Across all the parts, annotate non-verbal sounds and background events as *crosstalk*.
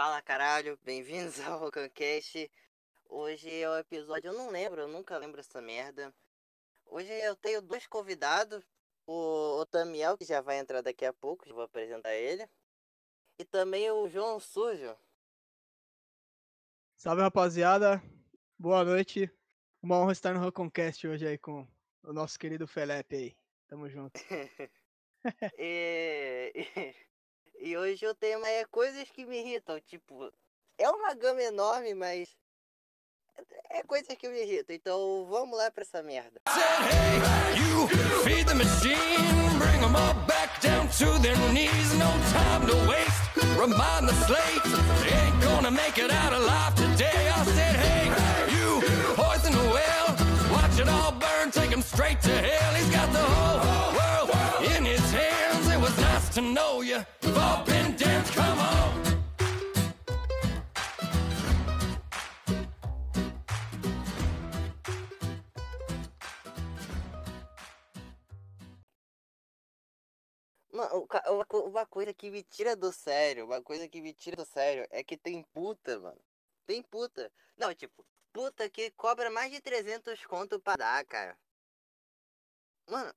Fala caralho, bem-vindos *laughs* ao Rocancast. Hoje é o episódio, eu não lembro, eu nunca lembro essa merda. Hoje eu tenho dois convidados, o, o Tamiel, que já vai entrar daqui a pouco, já vou apresentar ele. E também o João Sujo. Salve rapaziada, boa noite. Uma honra estar no Roconcast hoje aí com o nosso querido Felipe aí. Tamo junto. *laughs* e, e, hoje o tema é coisas que me irritam. Tipo, é uma gama enorme, mas é coisas que me irritam. Então vamos lá pra essa merda. Hey, you uma coisa que me tira do sério, uma coisa que me tira do sério é que tem puta, mano. Tem puta. Não, tipo, puta que cobra mais de 300 conto pra dar, cara. Mano,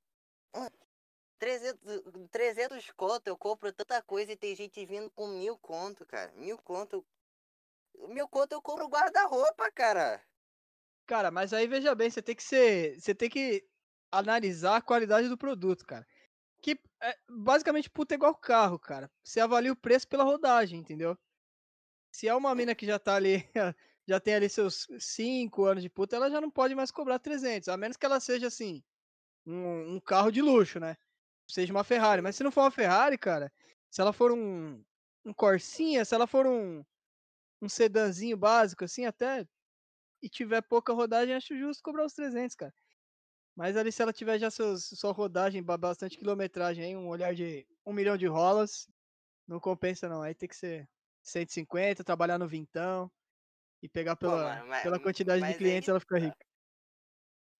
300, 300 conto, eu compro tanta coisa e tem gente vindo com mil conto, cara. Mil conto. Mil conto eu compro guarda-roupa, cara. Cara, mas aí veja bem, você tem que ser. Você tem que analisar a qualidade do produto, cara que é, basicamente puta igual carro, cara. Você avalia o preço pela rodagem, entendeu? Se é uma mina que já tá ali, *laughs* já tem ali seus 5 anos de puta, ela já não pode mais cobrar 300, a menos que ela seja assim, um, um carro de luxo, né? Seja uma Ferrari. Mas se não for uma Ferrari, cara, se ela for um, um Corsinha, se ela for um, um sedanzinho básico, assim, até e tiver pouca rodagem, acho justo cobrar os 300, cara. Mas ali, se ela tiver já seus, sua rodagem, bastante quilometragem, aí, um olhar de um milhão de rolas, não compensa não. Aí tem que ser 150, trabalhar no vintão e pegar pela, Pô, mano, mas, pela quantidade de clientes ela fica tá. rica.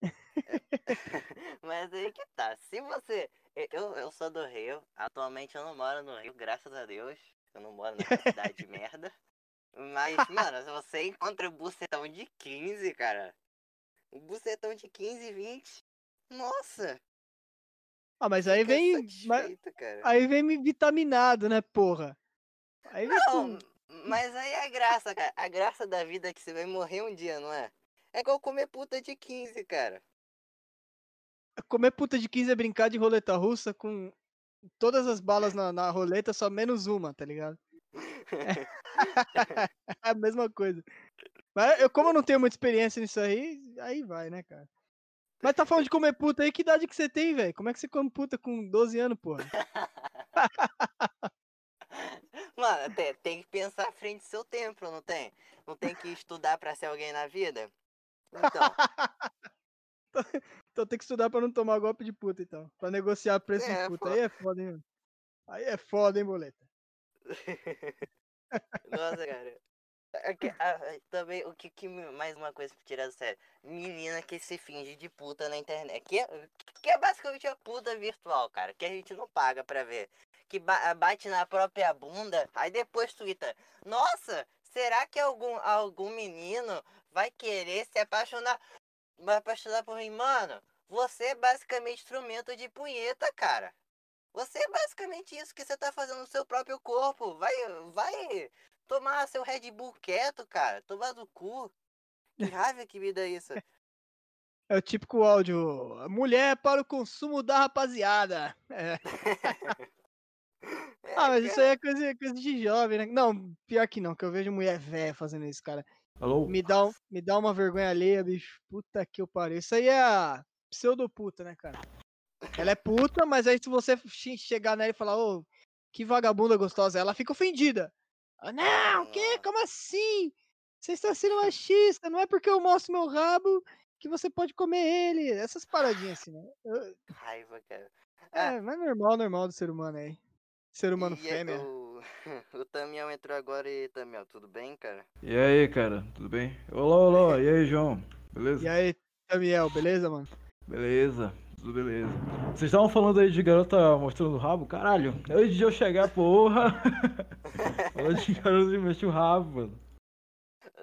*laughs* mas aí que tá. Se você. Eu, eu sou do Rio, atualmente eu não moro no Rio, graças a Deus. Eu não moro na cidade de merda. Mas, mano, se você encontra o bucetão de 15, cara, um bucetão de 15, 20. Nossa! Ah, mas aí vem. Mas, aí vem me vitaminado, né, porra? Aí não, mas aí é a graça, cara. A graça da vida é que você vai morrer um dia, não é? É igual comer puta de 15, cara. Comer puta de 15 é brincar de roleta russa com todas as balas na, na roleta, só menos uma, tá ligado? É. *laughs* *laughs* é a mesma coisa. Mas eu, como eu não tenho muita experiência nisso aí, aí vai, né, cara? Mas tá falando de comer puta aí, que idade que você tem, velho? Como é que você come puta com 12 anos, porra? *laughs* Mano, tem, tem, que pensar à frente do seu tempo, não tem? Não tem que estudar pra ser alguém na vida? Então. *laughs* então tem que estudar pra não tomar golpe de puta, então. Pra negociar preço é, de puta. Aí é foda, hein? Aí é foda, hein, boleta? *laughs* Nossa, cara. Ah, também, o que, que mais uma coisa pra tirar do sério? Menina que se finge de puta na internet. Que é, que é basicamente a puta virtual, cara. Que a gente não paga pra ver. Que ba bate na própria bunda, aí depois twitta. Nossa, será que algum, algum menino vai querer se apaixonar? Vai apaixonar por mim? Mano, você é basicamente instrumento de punheta, cara. Você é basicamente isso que você tá fazendo no seu próprio corpo. Vai, vai tomar seu Red Bull quieto, cara. Tomar do cu. Que raiva que me dá isso. É o típico áudio. Mulher para o consumo da rapaziada. É. *laughs* é ah, mas isso aí é coisa, coisa de jovem, né? Não, pior que não, que eu vejo mulher velha fazendo isso, cara. Alô? Me dá, me dá uma vergonha alheia, bicho. Puta que eu pariu. Isso aí é a pseudo-puta, né, cara? Ela é puta, mas aí se você chegar nela e falar, ô, oh, que vagabunda gostosa, ela fica ofendida. Ah, não, que? Como assim? Você está sendo *laughs* machista, não é porque eu mostro meu rabo que você pode comer ele. Essas paradinhas assim, né? Eu... Raiva, cara. É, ah. mas normal, normal do ser humano aí. Ser humano e fêmea. O, *laughs* o Tamiel entrou agora e Tamiel, tudo bem, cara? E aí, cara, tudo bem? Olá, olá, e aí, João? *laughs* Beleza? E aí, Tamiel, beleza, mano? Beleza, Tudo beleza. Vocês estavam falando aí de garota mostrando o rabo? Caralho, antes de eu chegar, porra. *laughs* Falando de garota que mexe o rabo, mano.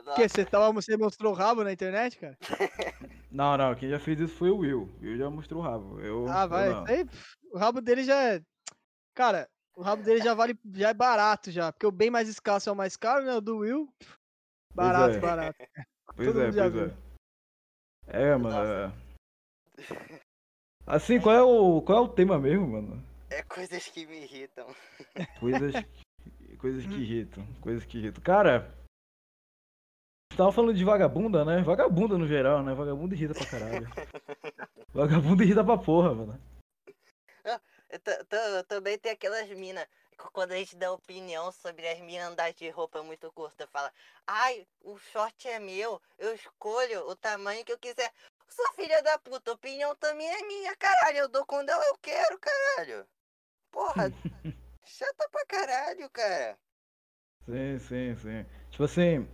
Por quê? Você, tava, você mostrou o rabo na internet, cara? *laughs* Não, não, quem já fez isso foi o Will. O Will já mostrou o rabo. Eu, Ah, eu vai. não. Aí, o rabo dele já é. Cara, o rabo dele já vale. Já é barato já. Porque o bem mais escasso é o mais caro, né? O do Will. Barato, é. barato. Pois Todo é, mundo já pois viu. é. É, mano. É. *laughs* Assim, qual é o qual é o tema mesmo, mano? É coisas que me irritam. *laughs* Coisas coisas que irritam, coisas que irritam. Cara, você tava falando de vagabunda, né? Vagabunda no geral, né? Vagabunda irrita pra caralho. *laughs* Vagabunda irrita pra porra, mano. Ta- Também tem aquelas minas, quando a gente dá opinião sobre as minas andar de roupa muito curta, fala, ai, o short é meu, eu escolho o tamanho que eu quiser. Sua filha da puta, opinião também é minha, caralho, eu dou quando eu quero, caralho. Porra, *laughs* chata pra caralho, cara. Sim, sim, sim. Tipo assim,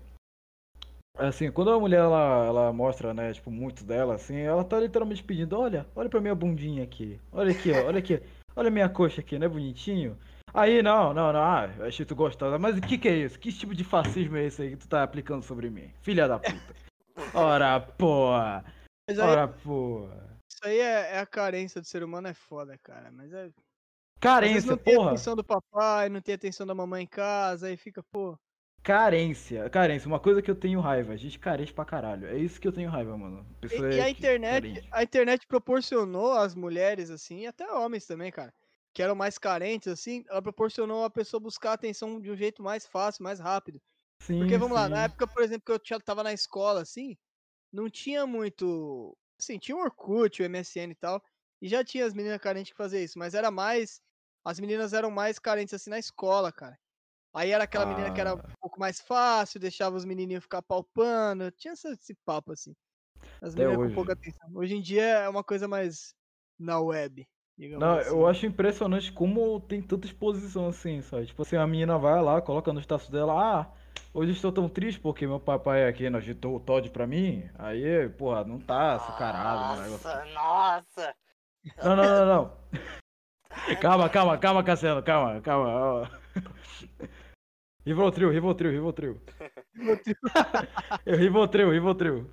assim, quando a mulher ela, ela mostra, né, tipo, muito dela, assim, ela tá literalmente pedindo, olha, olha pra minha bundinha aqui. Olha aqui, ó, olha aqui. Olha minha coxa aqui, não é bonitinho? Aí, não, não, não, ah, eu achei tu gostosa. Mas o que que é isso? Que tipo de fascismo é esse aí que tu tá aplicando sobre mim? Filha da puta. *laughs* Ora, porra. Mas aí, Ora, porra. isso aí é, é a carência do ser humano, é foda, cara. Mas é. Às vezes Carência, não tem porra. atenção do papai, não tem atenção da mamãe em casa, aí fica, pô. Carência, carência. Uma coisa que eu tenho raiva. Gente carente pra caralho. É isso que eu tenho raiva, mano. E, Pessoa e a internet, carente. a internet proporcionou às mulheres, assim, e até homens também, cara, que eram mais carentes, assim, ela proporcionou a pessoa buscar atenção de um jeito mais fácil, mais rápido. Sim, Porque, vamos lá, na sim. época, por exemplo, que eu tava na escola, assim, não tinha muito. Assim, tinha o Orkut, o MSN e tal, e já tinha as meninas carentes que faziam isso, mas era mais. As meninas eram mais carentes, assim, na escola, cara. Aí era aquela menina que era um Ah. pouco mais fácil, deixava os menininhos ficar palpando, tinha esse, esse papo, assim. As Até meninas com hoje. pouca atenção. Hoje em dia é uma coisa mais na web, Não, assim. eu acho impressionante como tem tanta exposição assim, sabe? Tipo assim, a menina vai lá, coloca no status dela, ah, hoje estou tão triste porque meu papai aqui não agitou o Todd pra mim. Aí, porra, não tá açucarado? Nossa, nossa. Não, não, não, não. *laughs* Calma, calma, calma, Cassiano, calma, calma. Rivotril, Rivotril, Rivotril. Eu Rivotril, Rivotril.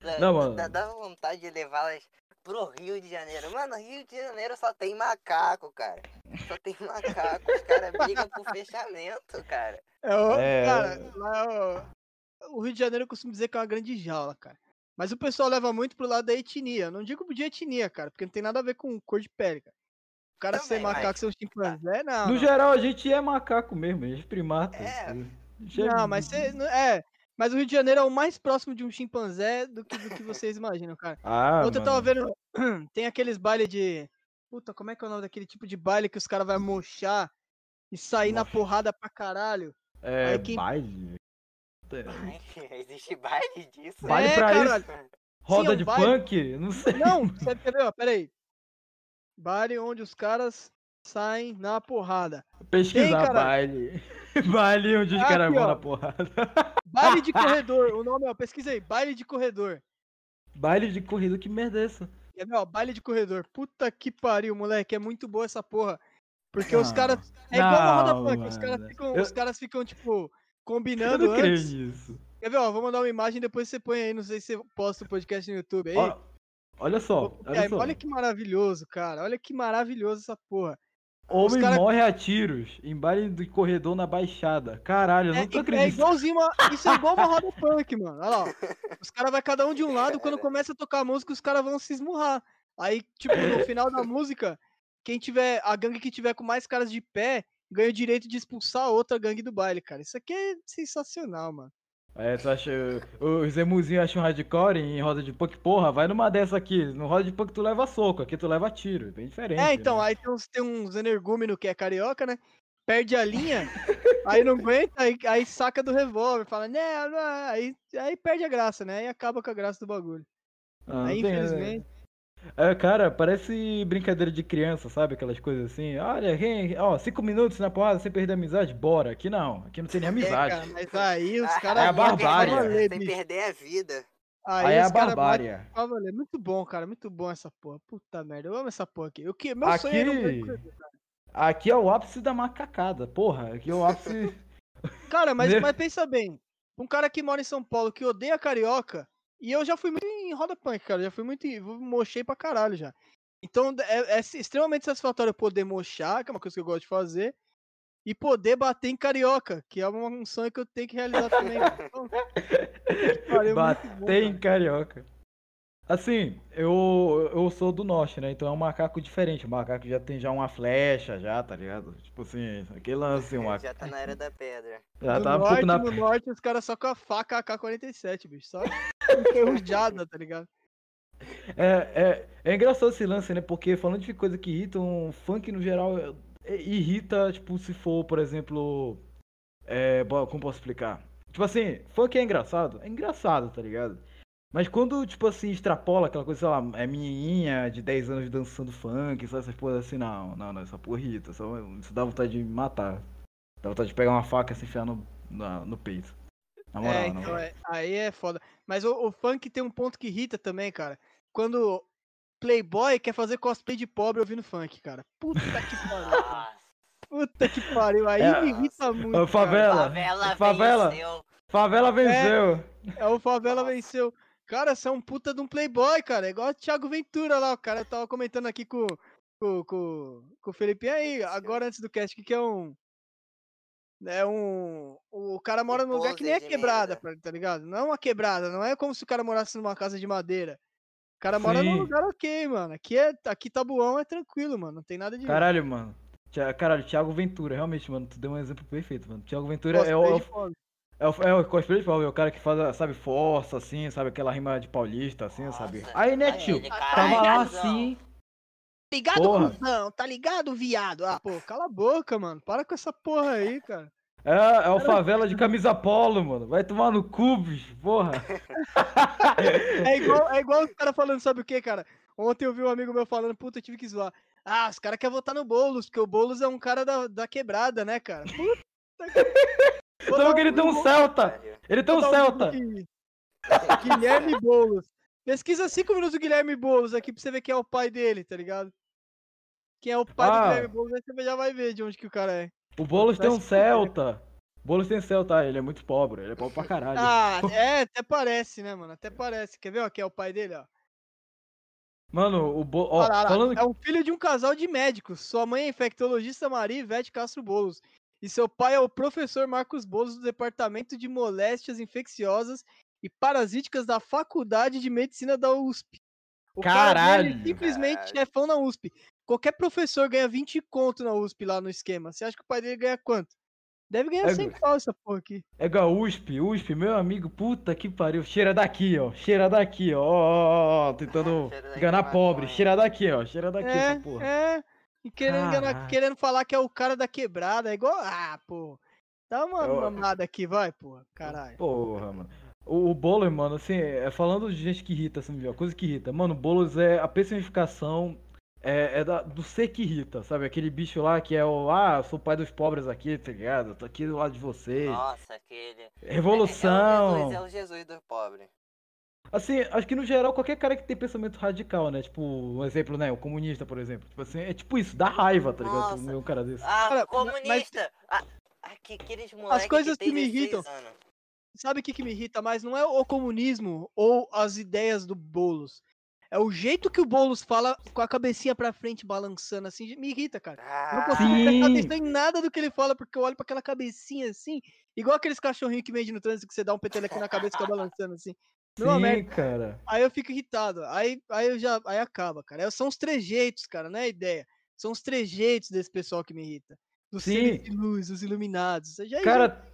Dá- Não, mano. Dá, dá vontade de levá-las pro Rio de Janeiro. Mano, Rio de Janeiro só tem macaco, cara. Só tem macaco. Os caras brigam por fechamento, cara. É, o- É. Cara, lá, o Rio de Janeiro eu costumo dizer que é uma grande jaula, cara. Mas o pessoal leva muito pro lado da etnia. Não digo de etnia, cara, porque não tem nada a ver com cor de pele, cara. O cara ser Também, mas- macaco, ser um chimpanzé, não. No não. geral, a gente é macaco mesmo, a gente é primata. É. A gente é- Não, mas é. Mas o Rio de Janeiro é o mais próximo de um chimpanzé do que, do que vocês imaginam, cara. *laughs* Ah, Ontem eu tava vendo. *clears throat* Tem aqueles bailes de. Puta, como é que é o nome daquele tipo de baile que os caras vão mochar e sair na Nossa. porrada pra caralho? É, Aí quem- baile. Ai, *laughs* Existe baile disso? Baile É, pra caralho. isso? Roda Sim, é um de baile. funk? Não sei. Não, *laughs* você quer ver, ó, peraí. Baile onde os caras saem na porrada. Pesquisar baile. *laughs* baile onde os Aqui, caras vão na porrada. Baile de corredor, o nome, ó, pesquisa aí, baile de corredor. baile de corrida, que merda é essa? Quer ver, ó, baile de corredor. Puta que pariu, moleque, é muito boa essa porra. Porque os Não, caras. É igual uma roda não, punk, os caras ficam, Eu- os caras ficam, tipo, Eu combinando não creio antes. nisso. Quer ver, ó, vou mandar uma imagem depois você põe aí, não sei se você posta o podcast no YouTube aí. Ó, olha só, olha só. olha que maravilhoso, cara. Olha que maravilhoso essa porra. Homem cara- morre a tiros em baile de corredor na baixada. Caralho, eu É, não tô é acreditando. igualzinho uma. Isso é igual uma roda *laughs* punk, mano. Olha lá. ó. Os caras vai cada um de um lado, quando começa a tocar a música, os caras vão se esmurrar. Aí, tipo, no final da música, quem tiver. A gangue que tiver com mais caras de pé ganha o direito de expulsar a outra gangue do baile, cara. Isso aqui é sensacional, mano. É, tu acha. Os emuzinhos acham hardcore em roda de punk, porra, vai numa dessa aqui. No roda de punk tu leva soco, aqui tu leva tiro. Bem diferente. É, então, né? aí tem uns, tem uns energúmeno que é carioca, né? Perde a linha, aí não aguenta, aí, aí saca do revólver, fala, né, aí, aí perde a graça, né? Aí acaba com a graça do bagulho. Ah, aí, né? infelizmente. É, cara, parece brincadeira de criança, sabe? Aquelas coisas assim. Olha, quem, ó, cinco minutos na porrada sem perder a amizade, bora. Aqui não, aqui não tem nem É, amizade. cara, mas aí os Ah, caras. É a barbárie. Sem perder a vida. Aí, é a os barbárie. bate pra valer. Muito bom, cara. Muito bom essa porra. Puta merda. Eu amo essa porra aqui. Eu, que, meu sonho era um Black Aqui, aqui é o ápice da macacada, porra. Aqui é o ápice. Cara, mas, *laughs* Né? mas pensa bem. Um cara que mora em São Paulo, que odeia carioca, e eu já fui muito em roda punk, cara. Já fui muito. Mochei pra caralho já. Então é, é extremamente satisfatório poder mochar, que é uma coisa que eu gosto de fazer, e poder bater em carioca, que é uma- um sonho que eu tenho que realizar também. *laughs* Então, pariu, muito bom, Bater em carioca. Assim, eu, eu sou do norte, né? Então é um macaco diferente. O macaco já tem já uma flecha, já, tá ligado? Tipo assim, aquele lance, um Já tá na era da pedra. Já no tá um norte, pouco na. no norte, os caras só com a faca AK-47, bicho. Só *laughs* enferrujada, tá ligado? É, é, é engraçado esse lance, né? Porque falando de coisa que irritam, funk no geral é- irrita, tipo, se for, por exemplo. É, como posso explicar? Tipo assim, funk é engraçado? É engraçado, tá ligado? Mas quando, tipo assim, extrapola aquela coisa, sei lá, é menininha de 10 anos dançando funk, essas coisas assim, não, não, não, essa porra irrita, só, isso dá vontade de me matar. Dá vontade de pegar uma faca e se enfiar no, na- no peito. Na moral, é, então, é, aí é foda. Mas o, o funk tem um ponto que irrita também, cara. Quando Playboy quer fazer cosplay de pobre ouvindo funk, cara. Puta que pariu. Puta que pariu. Aí É, me irrita muito. Ô, cara. favela, favela, favela, venceu. favela venceu. É o Favela Nossa. venceu. Cara, você é um puta de um playboy, cara. É igual o Thiago Ventura lá. O cara tava comentando aqui com, com, com, com o Felipe aí, agora antes do cast, que, que é um. É um. O cara mora num lugar que nem é quebrada, merda. pra- tá ligado? Não é uma quebrada, não é como se o cara morasse numa casa de madeira. O cara mora num Sim. lugar ok, mano. Aqui é. Aqui Tabuão é tranquilo, mano. Não tem nada de. Caralho, mano. Caralho, Thiago Ventura, realmente, mano, tu deu um exemplo perfeito, mano. Thiago Ventura é o, cosplay é o, é o, é o cosplay de pobre, é o cara que faz, sabe, força, assim, sabe, aquela rima de paulista, assim, sabe? Nossa, Aí, né, tio? Tava lá assim. Ligado, cuzão? Tá ligado, viado? Ah, pô, cala a boca, mano. Para com essa porra aí, cara. É, é o favela de camisa polo, mano. Vai tomar no cu, bicho, porra. *laughs* É igual, é igual os caras falando, sabe o que, cara? Ontem eu vi um amigo meu falando, puta, eu tive que zoar. Ah, os caras querem votar no Boulos, porque o Boulos é um cara da, da quebrada, né, cara? Puta que... *laughs* Então ele tem um Celta. Ele tem um Celta. Guilherme Boulos. Pesquisa 5 minutos do Guilherme Boulos aqui pra você ver quem é o pai dele, tá ligado? Quem é o pai do Ah. Guilherme Boulos, aí você já vai ver de onde que o cara é. O Boulos tem um. Celta. O Boulos tem Celta, ele é muito pobre, ele é pobre pra caralho. Ah, *laughs* é, até parece, né, mano? Até parece. Quer ver, ó, quem é o pai dele, ó? Mano, o Boulos. Ó, falando. É um filho de um casal de médicos. Sua mãe é infectologista Maria Ivete Castro Bolos. E seu pai é o professor Marcos Bolos do Departamento de Moléstias Infecciosas e Parasíticas da Faculdade de Medicina da USP. O cara dele é Caralho. simplesmente Caralho. chefão na USP. Qualquer professor ganha 20 conto na USP lá no esquema. Você acha que o pai dele ganha quanto? Deve ganhar É, 100 pau essa porra aqui. É igual USP, USP, meu amigo, puta que pariu. Cheira daqui, ó. Cheira daqui, ó. Ó, ó, ó, tentando *laughs* daqui enganar pobre. Cheira daqui, ó. Cheira daqui É, essa porra. é. E querendo, enganar- querendo falar que é o cara da quebrada. É igual. Ah, pô. Dá uma Eu- mamada aqui, vai, pô. Caralho. Porra, mano. O, o Boulos, mano, assim, é, falando de gente que irrita, assim, viu? coisa que irrita. Mano, o Boulos é a personificação é, é da- do ser que irrita, sabe? Aquele bicho lá que é o, ah, eu sou o pai dos pobres aqui, tá ligado? Eu tô aqui do lado de vocês. Nossa, aquele. Revolução. É, é o Jesus, é o Jesus do pobre. Assim, acho que no geral, qualquer cara que tem pensamento radical, né? Tipo, um exemplo, né? O comunista, por exemplo. Tipo assim, é tipo isso, dá raiva, tá ligado? Nossa. Um cara desse. Ah, Cara, comunista! Ah, aqui, aqueles moleques coisas que, que tem me 16 irritam. anos. Sabe o que, que me irrita mais? Não é o comunismo ou as ideias do Boulos. É o jeito que o Boulos fala com a cabecinha pra frente, balançando assim. Me irrita, cara. Eu não Ah, consigo prestar atenção em nada do que ele fala, porque eu olho pra aquela cabecinha assim. Igual aqueles cachorrinhos que vende no trânsito que você dá um peteleco na cabeça e fica balançando assim. Não, Sim, merda. cara. Aí eu fico irritado. Aí, aí eu já. Aí acaba, cara. São os trejeitos, cara, não é a ideia. São os trejeitos desse pessoal que me irrita. Dos seres Sim. de luz, os iluminados. Já- Cara,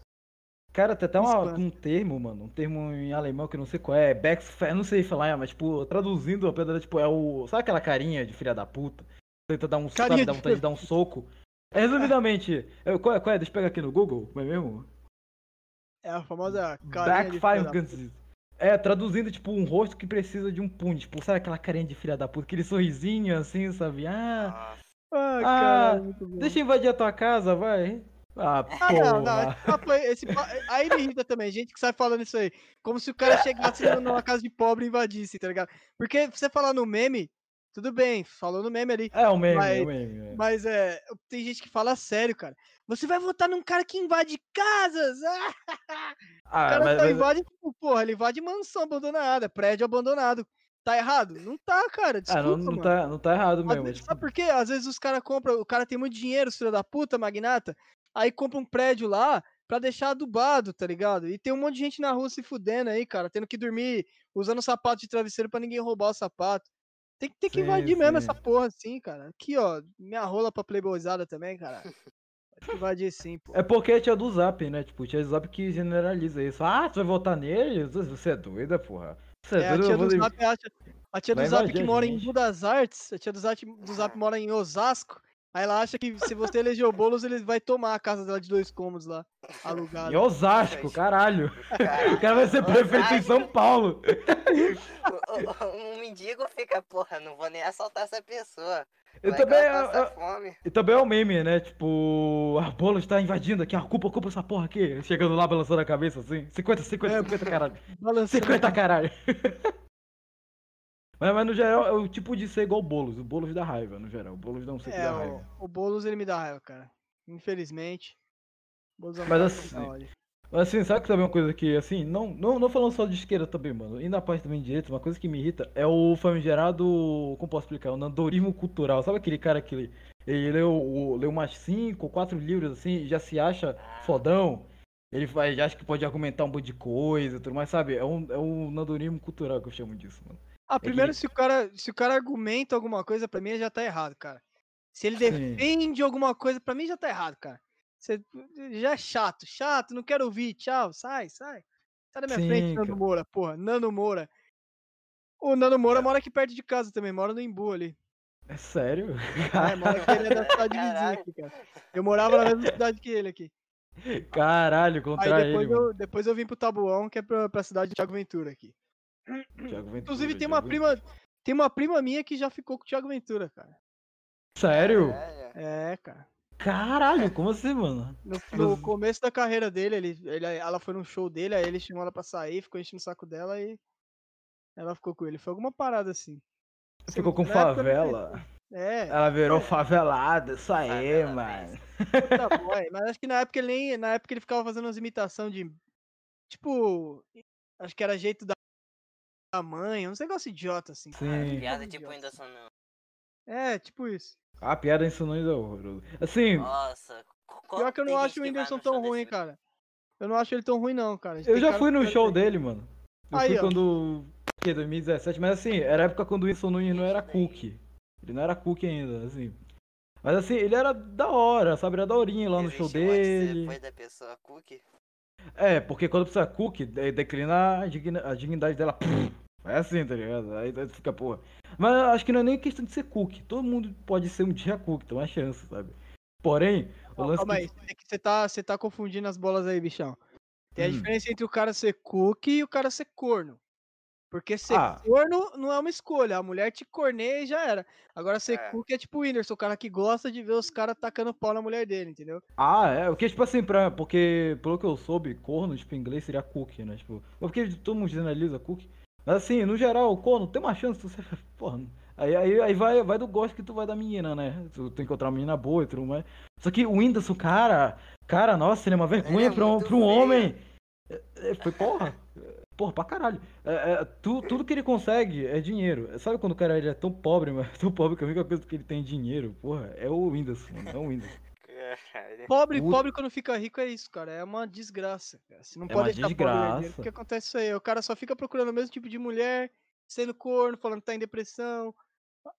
cara, tem até uma- um termo, mano, um termo em alemão que eu não sei qual é, Backfire, não sei falar, mas tipo, traduzindo a pedra, tipo, é o, sabe aquela carinha de filha da puta? Tenta dar um, Carinha sabe, de dá vontade de dar um soco. É, resumidamente, é, qual, é, qual é? Deixa eu pegar aqui no Google, como é mesmo? É a famosa carinha Backfire Guns. É, traduzindo, tipo, um rosto que precisa de um punho, tipo, sabe aquela carinha de filha da puta, aquele sorrisinho assim, sabe? Ah. Ah, Ah, cara, deixa eu invadir a tua casa, vai. Ah, Ah, não, não. Esse aí, me irrita também, gente que sai falando isso aí. Como se o cara chegasse numa casa de pobre e invadisse, tá ligado? Porque você falar no meme, tudo bem, falou no meme ali. É o meme, Mas- é o meme. é. Mas é. Tem gente que fala sério, cara. Você vai votar num cara que invade casas! *laughs* Ah! O cara mas, mas- invade, tipo, porra, ele invade mansão abandonada, prédio abandonado. Tá errado? Não tá, cara. ah, Desculpa, não, não, tá, não tá errado mesmo. vezes- tipo, sabe por quê? Às vezes os caras compram, o cara tem muito dinheiro, filho da puta, magnata, aí compra um prédio lá pra deixar adubado, tá ligado? E tem um monte de gente na rua se fudendo aí, cara, tendo que dormir usando sapato de travesseiro pra ninguém roubar o sapato. Tem que ter que Sim, invadir mesmo essa sim. porra assim, cara. Aqui, ó, minha rola pra playboyzada também, cara. *laughs* Invadir sim, pô. É porque tia do Zap, né? Tipo, tia do Zap que generaliza isso. Ah, você vai votar nele? Você é doida, porra. Você é, É, a doida, tia eu vou do Zap acha. A tia do Zap que a mora em gente. Budas Artes, a tia do Zap, do Zap mora em Osasco. Aí ela acha que se você eleger o Boulos, ele vai tomar a casa dela de dois cômodos lá, alugada. Em Osasco, caralho. Cara, O cara vai ser prefeito em São Paulo. o- o- um mendigo fica, porra, não vou nem assaltar essa pessoa. Eu Vai também, eu- eu- fome. E também é o meme, né? Tipo, a bola está invadindo aqui, a culpa, culpa essa porra aqui. Chegando lá, balançando a cabeça assim. 50, 50, É, 50, caralho. Balançando. 50, caralho. Mas, mas no geral é o tipo de ser igual o Boulos. O Boulos dá raiva, no geral. O Boulos dá um ser que É, dá o, raiva. o Boulos ele me dá raiva, cara. Infelizmente. Boulos é Mas assim. Mas assim, sabe que também é uma coisa que, assim, não, não, não falando só de esquerda também, mano. E na parte também de direita, uma coisa que me irrita é o famigerado. Como posso explicar? O nandorismo cultural. Sabe aquele cara que ele, ele leu, leu umas 5 ou 4 livros assim já se acha fodão? Ele já acha que pode argumentar um monte de coisa e tudo mais, sabe? É um, é um nandorismo cultural que eu chamo disso, mano. Ah, primeiro, que- se, o cara, se o cara argumenta alguma coisa, pra mim já tá errado, cara. Se ele Sim. defende alguma coisa, pra mim já tá errado, cara. Você já é chato, chato, não quero ouvir, tchau, sai, sai. Sai da minha frente, Sim, Nando cara. Moura, porra, Nando Moura. O Nando Moura mora aqui perto de casa também, mora no Imbu ali. É sério? É, mora aqui, ele é da cidade vizinha cara. Eu morava na mesma cidade que ele aqui. Caralho, Aí contra depois, ele, eu, depois eu vim pro Tabuão, que é pra, pra cidade de Thiago Ventura aqui. Thiago *clears throat* Ventura, Inclusive tem Thiago uma Ventura. prima, tem uma prima minha que já ficou com o Thiago Ventura, cara. Sério? É, É, cara. Caralho, como assim, mano? No, *laughs* no Mas- começo da carreira dele, ele, ele, ela foi num show dele, aí ele chamou ela pra sair, ficou enchendo o saco dela e ela ficou com ele. Foi alguma parada assim. Ficou com favela. É, Ela virou favelada, isso aí, Favela, mano. *laughs* tá bom, é, mas acho que na época ele nem. Na época ele ficava fazendo umas imitações de. Tipo. Acho que era jeito da mãe, uns negócios idiota assim. Sim. Piada Idiota. tipo ainda são não. É, tipo isso. A piada ensinou ainda é horroroso. Assim, Nossa. Pior que eu não acho o Whindersson tão ruim, cara. Eu não acho ele tão ruim, não, cara. eu já cara fui no show bem. dele, mano. Eu Aí, fui ó. quando. Que, 2017, mas assim, era a época quando o Wilson Nunes não era cookie. Ele não era cookie ainda, assim. Mas assim, ele era da hora, sabe? Era daorinha lá no show dele. Foi da pessoa cookie. É, porque quando precisa cookie, de- declina a, digna- a dignidade dela. É assim, tá ligado? Aí fica, porra. Mas acho que não é nem questão de ser cookie. Todo mundo pode ser um dia cookie, tem uma chance, sabe? Porém, o lance calma que- aí, você que você tá, você tá confundindo as bolas aí, bichão. Tem a Hum. diferença entre o cara ser cookie e o cara ser corno. Porque ser Ah. corno não é uma escolha. A mulher te corneia e já era. Agora ser É. cookie é tipo o Whindersson, o cara que gosta de ver os caras tacando pau na mulher dele, entendeu? Ah, é, o que, tipo assim, pra, porque, pelo que eu soube, corno, tipo, em inglês seria cookie, né, tipo, porque todo mundo generaliza cookie, mas assim, no geral, corno, tem uma chance, você, *laughs* porra, aí, aí, aí vai, vai do gosto que tu vai da menina, né, tu tem que encontrar uma menina boa e tudo mais, só que o Whindersson, cara, cara, nossa, ele é uma vergonha é pra, um, pra um homem, É, é, foi porra, porra, pra caralho, É, é, tu- tudo que ele consegue é dinheiro, sabe quando o cara ele é tão pobre, mas *laughs* tão pobre que a única coisa que ele tem é dinheiro, porra, é o Whindersson, mano, é o. Caralho. Pobre, Puta. pobre quando fica rico é isso, cara. É uma desgraça. Cara. Você não É pode uma deixar pobre herdeiro, desgraça. porque acontece isso aí. O cara só fica procurando o mesmo tipo de mulher, sendo corno, falando que tá em depressão.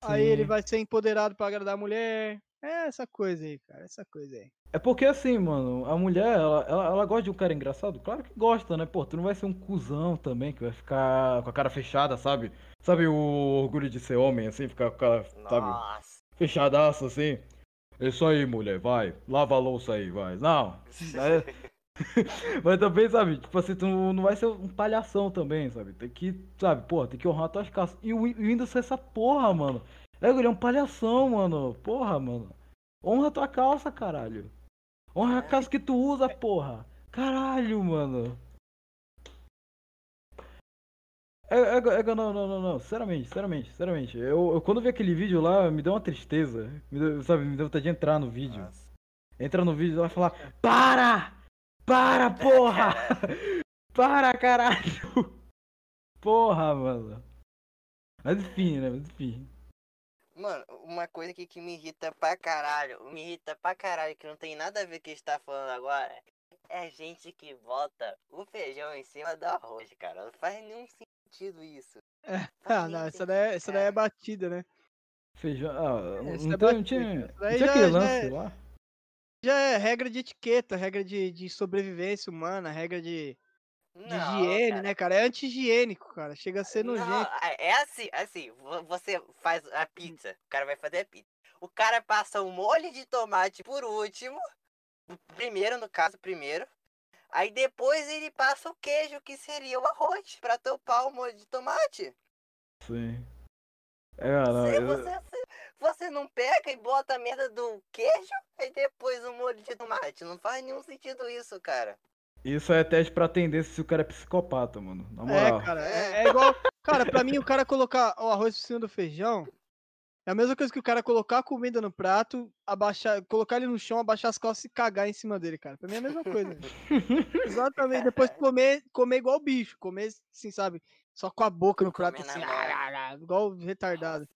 Aí ele Sim. vai ser empoderado pra agradar a mulher. É essa coisa aí, cara. Essa coisa aí. É porque assim, mano, a mulher, ela, ela, ela gosta de um cara engraçado? Claro que gosta, né? Pô, tu não vai ser um cuzão também que vai ficar com a cara fechada, sabe? Sabe o orgulho de ser homem, assim, ficar com a cara, sabe, Nossa. fechadaço assim? Isso aí, mulher, vai, lava a louça aí, vai. Não? *laughs* Mas também, sabe, tipo assim, tu não vai ser um palhação também, sabe? Tem que, sabe, porra, tem que honrar tuas calças. E o Whindersson é essa porra, mano. É, ele é um palhação, mano. Porra, mano. Honra tua calça, caralho. Honra a casa que tu usa, porra. Caralho, mano. É, é, é, não, não, não, não. Sinceramente, sinceramente, sinceramente. Eu, eu quando vi aquele vídeo lá, me deu uma tristeza. Me deu, sabe, me deu vontade de entrar no vídeo. Nossa. Entra no vídeo e vai falar: Para! Para, porra! *laughs* Para, caralho! *laughs* Porra, mano. Mas enfim, né? Mas enfim. Mano, uma coisa aqui que me irrita pra caralho, me irrita pra caralho, que não tem nada a ver com o que a gente tá falando agora, é gente que bota o feijão em cima do arroz, cara. Não faz nenhum sentido isso. *laughs* Ah, não, essa daí, é- essa daí é batida, né? Feijão. Ah, Essa não, é tem, não batida. tinha, não já- aquele já lance é- lá? Já é regra de etiqueta, regra de, de sobrevivência humana, regra de, de Não, higiene, cara. né, cara? É anti-higiênico, cara. Chega a ser Não, nojento. é assim, assim, vo- você faz a pizza, o cara vai fazer a pizza. O cara passa um molho de tomate por último, primeiro no caso, primeiro. Aí depois ele passa o queijo, que seria o arroz, pra topar o molho de tomate. Sim. É, não, Você, eu- você, você não pega e bota a merda do queijo e depois o molho de tomate. Não faz nenhum sentido isso, cara. Isso é teste pra atender se o cara é psicopata, mano. Na moral. É, cara, é, é igual. Cara, pra mim, o cara colocar o arroz por cima do feijão é a mesma coisa que o cara colocar a comida no prato, abaixar, colocar ele no chão, abaixar as calças e cagar em cima dele, cara. Pra mim é a mesma coisa. *laughs* Exatamente. Depois comer, comer igual bicho, comer, assim, sabe? Só com a boca no prato, assim, igual retardado.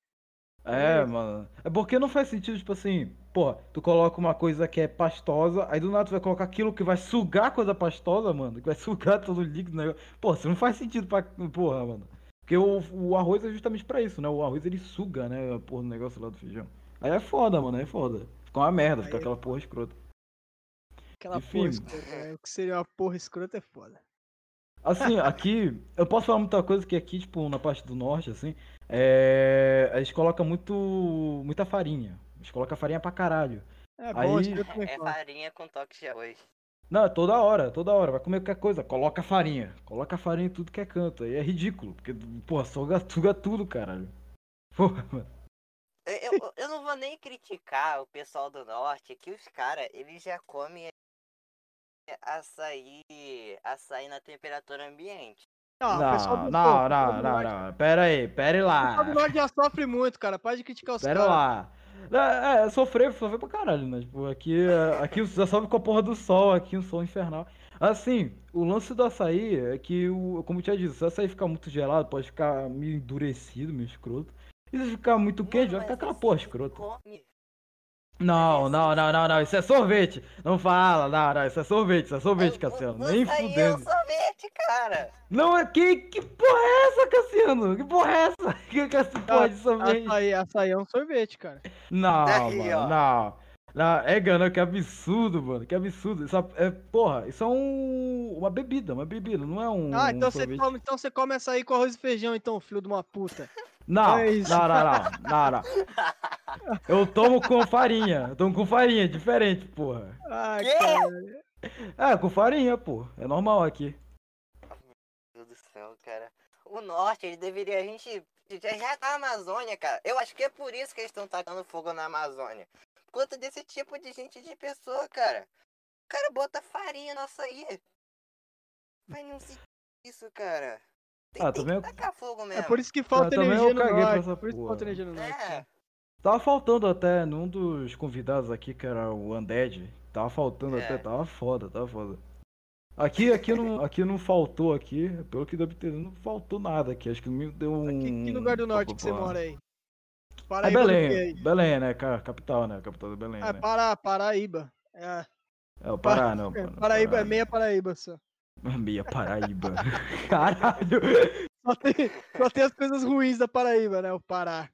É, mano. É porque não faz sentido, tipo assim, pô, tu coloca uma coisa que é pastosa, aí do nada tu vai colocar aquilo que vai sugar a coisa pastosa, mano, que vai *laughs* sugar todo o líquido, né? Pô, isso não faz sentido pra. Porra, mano. Porque o, o arroz é justamente pra isso, né? O arroz ele suga, né? a Porra, do negócio lá do feijão. Aí é foda, mano, aí é foda. Fica uma merda, fica Aí é aquela porra escrota. Aquela Enfim. porra escrota. né? O que seria uma porra escrota é foda. Assim, aqui, eu posso falar muita coisa que aqui, tipo, na parte do norte, assim, é. A gente coloca muito. muita farinha. A gente coloca farinha pra caralho. É bom, Aí- também É farinha com toque de arroz. Não, é toda hora, toda hora. Vai comer qualquer coisa, coloca farinha. Coloca farinha em tudo que é canto. Aí é ridículo, porque, porra, suga, suga tudo, caralho. Porra, mano. Eu, eu, eu não vou nem criticar o pessoal do norte, que os caras, eles já comem açaí, açaí na temperatura ambiente. Não, o Não, não, o não, não, não. Pera aí, pera aí O lá. pessoal do norte já sofre muito, cara. Pode criticar os Pera caras. lá. É, é, sofrer, sofrer pra caralho, né? Tipo, aqui, aqui já sobe com a porra do sol, aqui um sol infernal. Assim, o lance do açaí é que, o, como eu tinha dito, se o açaí ficar muito gelado, pode ficar meio endurecido, meio escroto. E se ficar muito quente, vai ficar aquela porra escrota. come- Não, não, não, não, não, isso é sorvete. Não fala, não, não, isso é sorvete, isso é sorvete, Cassiano. o- Nem açaí é um fudendo. sorvete, cara. Não, é que, que porra é essa, Cassiano? Que porra é essa? *laughs* Que, que essa porra de sorvete? Açaí, açaí é um sorvete, cara. Não, Daí, mano, ó. não. Não, é gana, que absurdo, mano, que absurdo. Isso é, porra, isso é um, uma bebida, uma bebida, não é um Ah, então você sorvete. come, então você come açaí com arroz e feijão, então, filho de uma puta. *laughs* Não, É isso. não, não, não, não, não. *laughs* Eu tomo com farinha, eu tomo com farinha, diferente, porra. Quê? cara. É, com farinha, pô, é normal aqui. Meu Deus do céu, cara. O norte, ele deveria. A gente. Já, já tá na Amazônia, cara. Eu acho que é por isso que eles estão tacando fogo na Amazônia. Por conta desse tipo de gente de pessoa, cara. O cara bota farinha no açaí. Faz nenhum sentido isso, cara. *laughs* Tem, Ah, tem também que eu- tacar fogo É mesmo. por isso que falta eu energia no caguei Por isso que falta energia no norte. É. Tava faltando até num dos convidados aqui, que era o Undead. Tava faltando É. até, tava foda, tava foda. Aqui, aqui não, *laughs* aqui não faltou aqui, pelo que deu pra entender, não faltou nada aqui. Acho que me deu um. Que, que lugar do norte que você mora aí? É Paraíba do quê Belém, aí? Belém, né? ca- Capital, né? Capital da Belém, Ah, é né? Pará, Paraíba. É, É o Pará, não. *laughs* é, Pará, Paraíba é Pará. meia Paraíba só. Meia Paraíba. *laughs* Caralho! Só tem, só tem as coisas ruins da Paraíba, né? O Pará.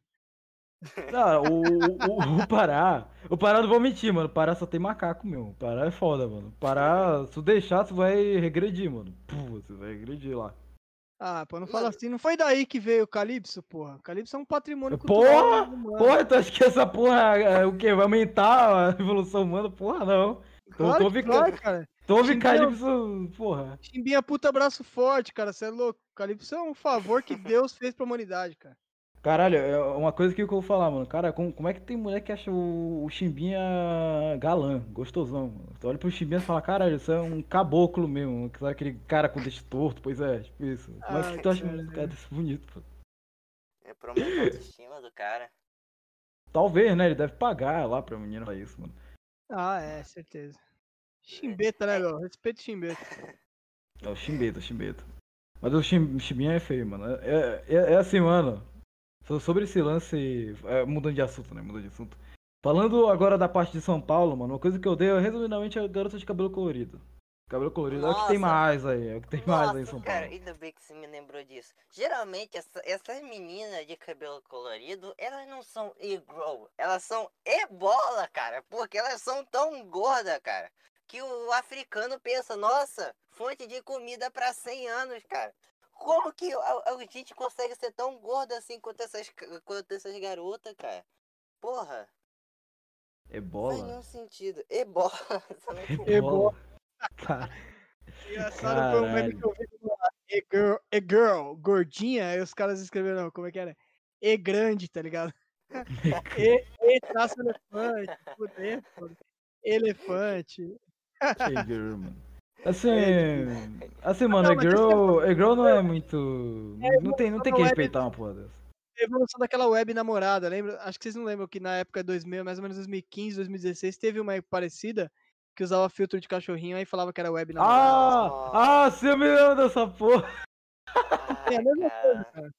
Não, o, o, o Pará. O Pará não vou mentir, mano. O Pará só tem macaco, meu. O Pará é foda, mano. O Pará, se tu deixar, tu vai regredir, mano. Pô, você vai regredir lá. Ah, pô, não fala assim. Não foi daí que veio o Calypso, porra. O Calypso é um patrimônio cultural. Porra! humano. Porra, tu acha que essa porra é o quê? Vai aumentar a evolução humana? Porra, não. Tô, Claro tô, que ficando, vai, tô Chimbinha- Calypso, porra. Chimbinha puta braço forte, cara. Você é louco. O Calypso é um favor que Deus fez pra humanidade, cara. Caralho, é uma coisa que eu vou falar, mano. Cara, como, como é que tem mulher que acha o, o Chimbinha galã, gostosão, mano? Tu olha pro Chimbinha e fala, caralho, isso é um caboclo mesmo, sabe aquele cara com dente torto, pois é, tipo isso. Como é que tu acha um cara desse bonito, pô? É promete a autoestima do cara. Talvez, né? Ele deve pagar lá pra menina pra isso, mano. Ah, é, certeza. Chimbeta, né, É. meu? Respeito o chimbeta. É o Chimbeta, o Chimbeta. Mas o Chim- Chimbinha é feio, mano. É, é, é assim, mano. So- Sobre esse lance. é, mudando de assunto, né? Mudando de assunto. Falando agora da parte de São Paulo, mano, uma coisa que eu odeio, resumidamente, é garota de cabelo colorido. Cabelo colorido é o que tem Nossa. mais aí, é o que tem mais aí em Nossa, São cara, Paulo. ainda bem que você me lembrou disso. Geralmente, essa- essas meninas de cabelo colorido, elas não são e-grow, elas são e-bola, cara. Porque elas são tão gordas, cara. Que o africano pensa, nossa, fonte de comida pra 100 anos, cara. Como que a, a gente consegue ser tão gorda assim quanto essas, quanto essas garotas, cara? Porra, É não faz bola? nenhum sentido. E-bola. *laughs* É Ebola. bola. Cara, Engraçado foi um meme que eu vi como e girl, e girl, gordinha, aí os caras escreveram, como é que era? E grande, tá ligado? *laughs* E, e traço elefante, elefante. Que girl, mano. Assim, É, assim, mano, Não, girl, a girl não é muito. Não tem, não tem que é respeitar uma porra dessa. A evolução daquela web namorada, lembra? Acho que vocês não lembram que na época 2000, mais ou menos 2015, 2016, teve uma parecida que usava filtro de cachorrinho aí falava que era web namorada. Ah! Ah, sim, eu me lembro dessa porra. É a mesma coisa, cara.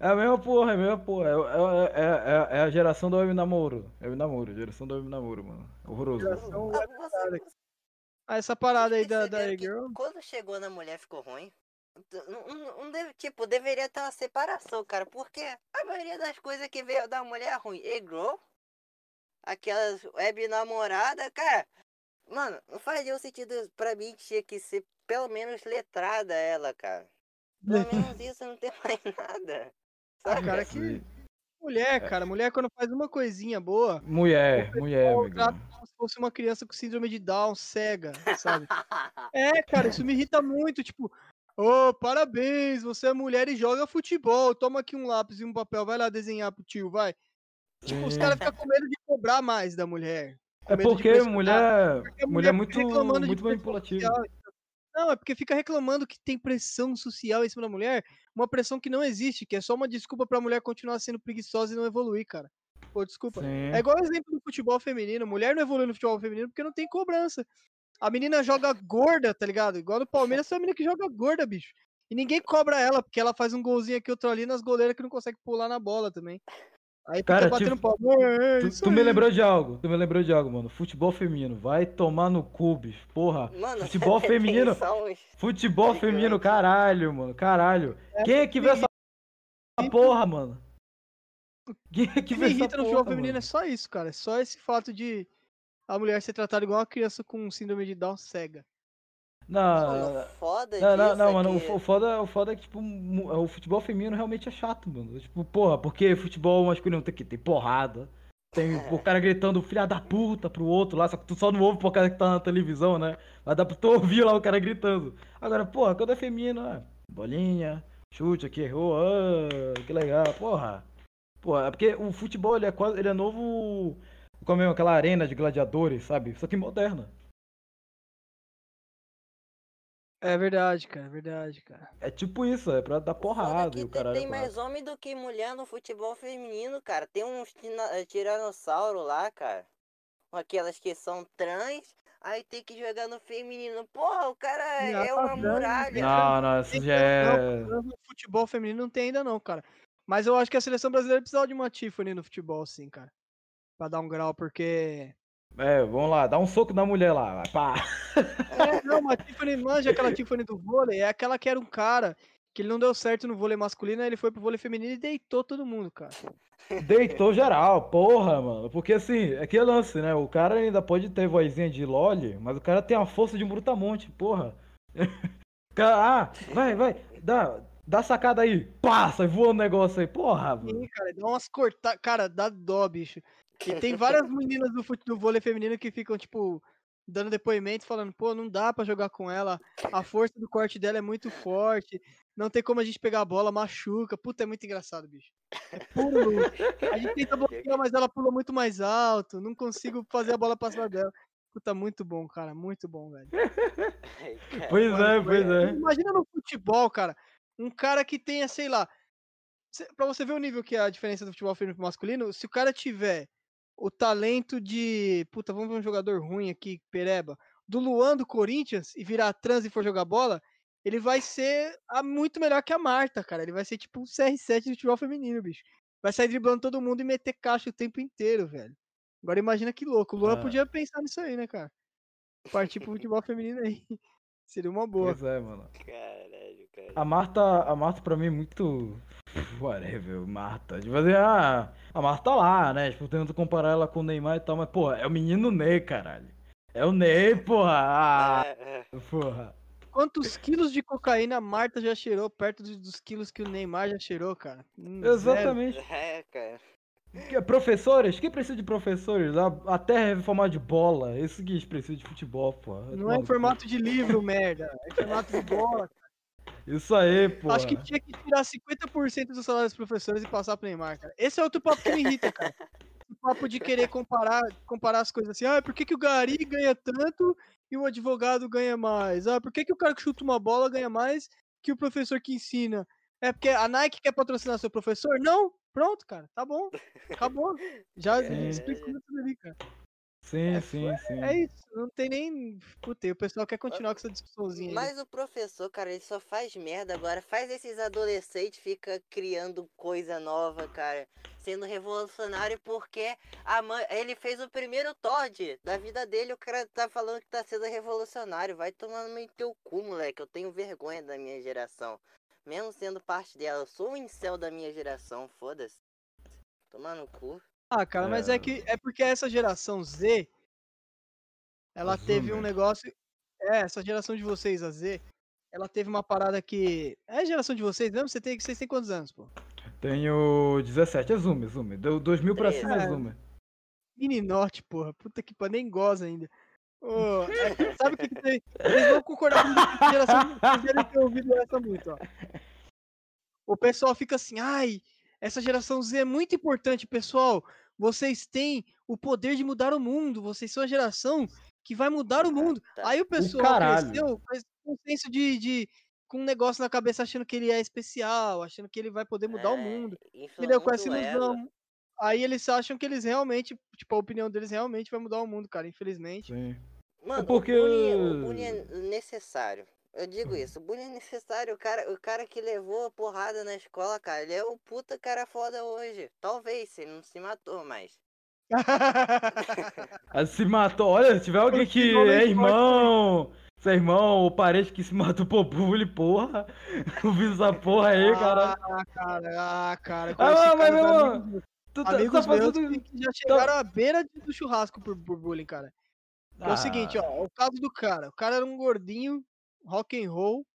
É a mesma porra, é a mesma porra. É, é, é, é- é a geração do web namoro. Web namoro, geração do web namoro, mano. Horroroso. Geração Ah, você-. Ah, essa parada aí da, da e-girl. Quando chegou na mulher ficou ruim. T- Não, não- não deve, tipo, deveria ter uma separação, cara. Porque a maioria das coisas que veio da mulher é ruim. E-girl, aquelas web namorada, cara. Mano, não faz nenhum sentido pra mim tinha que ser pelo menos letrada ela, cara. Pelo menos isso não tem mais *laughs* nada. Sabe? cara, que mulher, cara. Mulher quando faz uma coisinha boa, Mulher, mulher, trata como se fosse uma criança com síndrome de Down, cega, sabe? *laughs* É, cara, isso me irrita muito, tipo, ô, parabéns, você é mulher e joga futebol, toma aqui um lápis e um papel, vai lá desenhar pro tio, vai. Tipo, os Sim. caras ficam com medo de cobrar mais da mulher. É porque mulher, mulher é muito, muito manipulativa. Não, é porque fica reclamando que tem pressão social em cima da mulher, uma pressão que não existe, que é só uma desculpa pra mulher continuar sendo preguiçosa e não evoluir, cara. Pô, desculpa. Sim. É igual o exemplo do futebol feminino. Mulher não evolui no futebol feminino porque não tem cobrança. A menina joga gorda, tá ligado? Igual no Palmeiras, tem uma menina que joga gorda, bicho. E ninguém cobra ela, porque ela faz um golzinho aqui, outro ali, nas goleiras que não consegue pular na bola também. Aí fica Cara, batendo tipo, palma. É, é Tu, tu me lembrou de algo, tu me lembrou de algo, mano. Futebol feminino, vai tomar no cu, bicho. Porra. Mano, Futebol *laughs* feminino. uns- Futebol Gigante. feminino, caralho, mano. Caralho. Quem é que vê essa porra, mano? Quem é que que vê essa irrita no porra, futebol feminino é mano? só isso, cara. É só esse fato de a mulher ser tratada igual uma criança com síndrome de Down cega. Não, foda não, não, não, é mano. o foda, o foda é que, tipo, mu- o futebol feminino realmente é chato, mano. Tipo, porra, porque futebol masculino tem que ter porrada. Tem o cara gritando filha da puta pro outro lá, só que tu só não ouve por causa que tá na televisão, né? Mas dá pra tu ouvir lá o cara gritando. Agora, porra, quando é feminino, é bolinha, chute aqui, errou, ah, que legal, porra. Porra, é porque o futebol ele é quase, ele é novo, como é aquela arena de gladiadores, sabe? Só que moderna. É verdade, cara. É verdade, cara. É tipo isso, é pra dar Foda porrada e o tem- caralho. Tem mais quatro. homem do que mulher no futebol feminino, cara. Tem uns eh, tiranossauro lá, cara. Aquelas que são trans, aí tem que jogar no feminino. Porra, o cara é- Não, é uma não, muralha. Não, não, isso já é. Não, no futebol feminino não tem ainda não, cara. Mas eu acho que a seleção brasileira precisava de uma Tiffany no futebol, sim, cara. Pra dar um grau, porque... É, vamos lá, dá um soco na mulher lá, vai, pá. É, não, uma Tiffany, manja aquela Tiffany do vôlei, é aquela que era um cara que ele não deu certo no vôlei masculino, aí ele foi pro vôlei feminino e deitou todo mundo, cara. Deitou geral, porra, mano. Porque assim, é que é lance, né? O cara ainda pode ter vozinha de loli, mas o cara tem a força de um brutamonte, porra. *laughs* Ah, vai, vai, dá, dá sacada aí, sai voando o negócio aí, porra, mano. Sim, cara, dá umas cortadas, cara, dá dó, bicho. E tem várias meninas do, do vôlei feminino que ficam, tipo, dando depoimento, falando, pô, não dá pra jogar com ela, a força do corte dela é muito forte, não tem como a gente pegar a bola, machuca. Puta, é muito engraçado, bicho. É puro. A gente tenta *laughs* bloquear, mas ela pula muito mais alto, não consigo fazer a bola passar dela. Puta, muito bom, cara, muito bom, velho. *laughs* Pois é, pois é. Imagina no futebol, cara, um cara que tenha, sei lá, pra você ver o nível que é a diferença do futebol feminino pro masculino, se o cara tiver o talento de, puta, vamos ver um jogador ruim aqui, Pereba, do Luan do Corinthians e virar trans e for jogar bola, ele vai ser a- muito melhor que a Marta, cara. Ele vai ser tipo o CR7 do futebol feminino, bicho. Vai sair driblando todo mundo e meter caixa o tempo inteiro, velho. Agora imagina que louco. O Luan Ah. podia pensar nisso aí, né, cara? Partir pro futebol feminino aí. *laughs* Seria uma boa. Pois é, mano. Caralho, cara. A Marta, a Marta pra mim é muito. Whatever, Marta. Tipo assim, ah, a Marta tá lá, né? Tipo, tentando comparar ela com o Neymar e tal, mas, pô, é o menino Ney, caralho. É o Ney, porra. Ah, É, é. porra. Quantos quilos de cocaína a Marta já cheirou perto dos- quilos que o Neymar já cheirou, cara? Hum, zero. Exatamente. É, cara. Que- Professores? Quem precisa de professores? A, a terra é em formato de bola. Isso que precisa de futebol, pô. Não é em formato de livro, merda. É em formato de bola. Isso aí, pô. Acho que tinha que tirar 50% do salário dos professores e passar pro Neymar, cara. Esse é outro papo que me irrita, cara. O papo de querer comparar, comparar as coisas assim. Ah, por que, que o Gari ganha tanto e o advogado ganha mais? Ah, por que, que o cara que chuta uma bola ganha mais que o professor que ensina? É porque a Nike quer patrocinar seu professor? Não? Pronto, cara. Tá bom. Acabou. Já Sim. explicou tudo ali, cara. Sim, é sim, sim. É isso. Não tem nem. Puta, o pessoal quer continuar com essa discussãozinha. Mas o professor, cara, ele só faz merda agora. Faz esses adolescentes fica criando coisa nova, cara. Sendo revolucionário porque a mãe, ele fez o primeiro Todd da vida dele. O cara tá falando que tá sendo revolucionário. Vai tomar no meio teu cu, moleque. Eu tenho vergonha da minha geração. Mesmo sendo parte dela. Eu sou um incel da minha geração, foda-se. Tomar no cu. Ah, cara, mas é É. que é porque essa geração Z, ela teve um Zoomer. negócio. É, essa geração de vocês, a Z, ela teve uma parada que. É a geração de vocês mesmo? Você tem, vocês têm quantos anos, pô? Tenho 17, é Zoom, Zoom. Deu 2000 pra cima é Treze. Zoom. Mini Norte, porra. Puta que pariu, nem goza ainda. Ô, é, *laughs* sabe o que, que tem? Vocês vão concordar comigo que essa geração. Vocês devem ter ouvido essa muito, ó. O pessoal fica assim, ai, essa geração Z é muito importante, pessoal. Vocês têm o poder de mudar o mundo. Vocês são a geração que vai mudar o mundo. Aí o pessoal caralho. cresceu com um senso de, de. com um negócio na cabeça achando que ele é especial, achando que ele vai poder mudar o É, mundo. infla Entendeu? Com essa o ego. ilusão. Aí eles acham que eles realmente, tipo, a opinião deles realmente vai mudar o mundo, cara, infelizmente. Sim. Mano, porque- o, bullying, o bullying é necessário. Eu digo isso, o bullying é necessário. O cara, o cara que levou a porrada na escola, cara, ele é o puta cara foda hoje. Talvez, se ele não se matou, mas. Aí *laughs* se matou. Olha, se tiver alguém que é irmão, se é irmão ou parente que se matou por bullying, porra. *laughs* Ouviu essa porra aí, cara. Ah, cara, ah, cara. Ah, mas, meu irmão, amigos, Tu tá, amigos tá fazendo. que, já chegaram à beira do churrasco por, por bullying, cara. É o seguinte, Ah, ó, o caso do cara. O cara era um gordinho, rock and roll,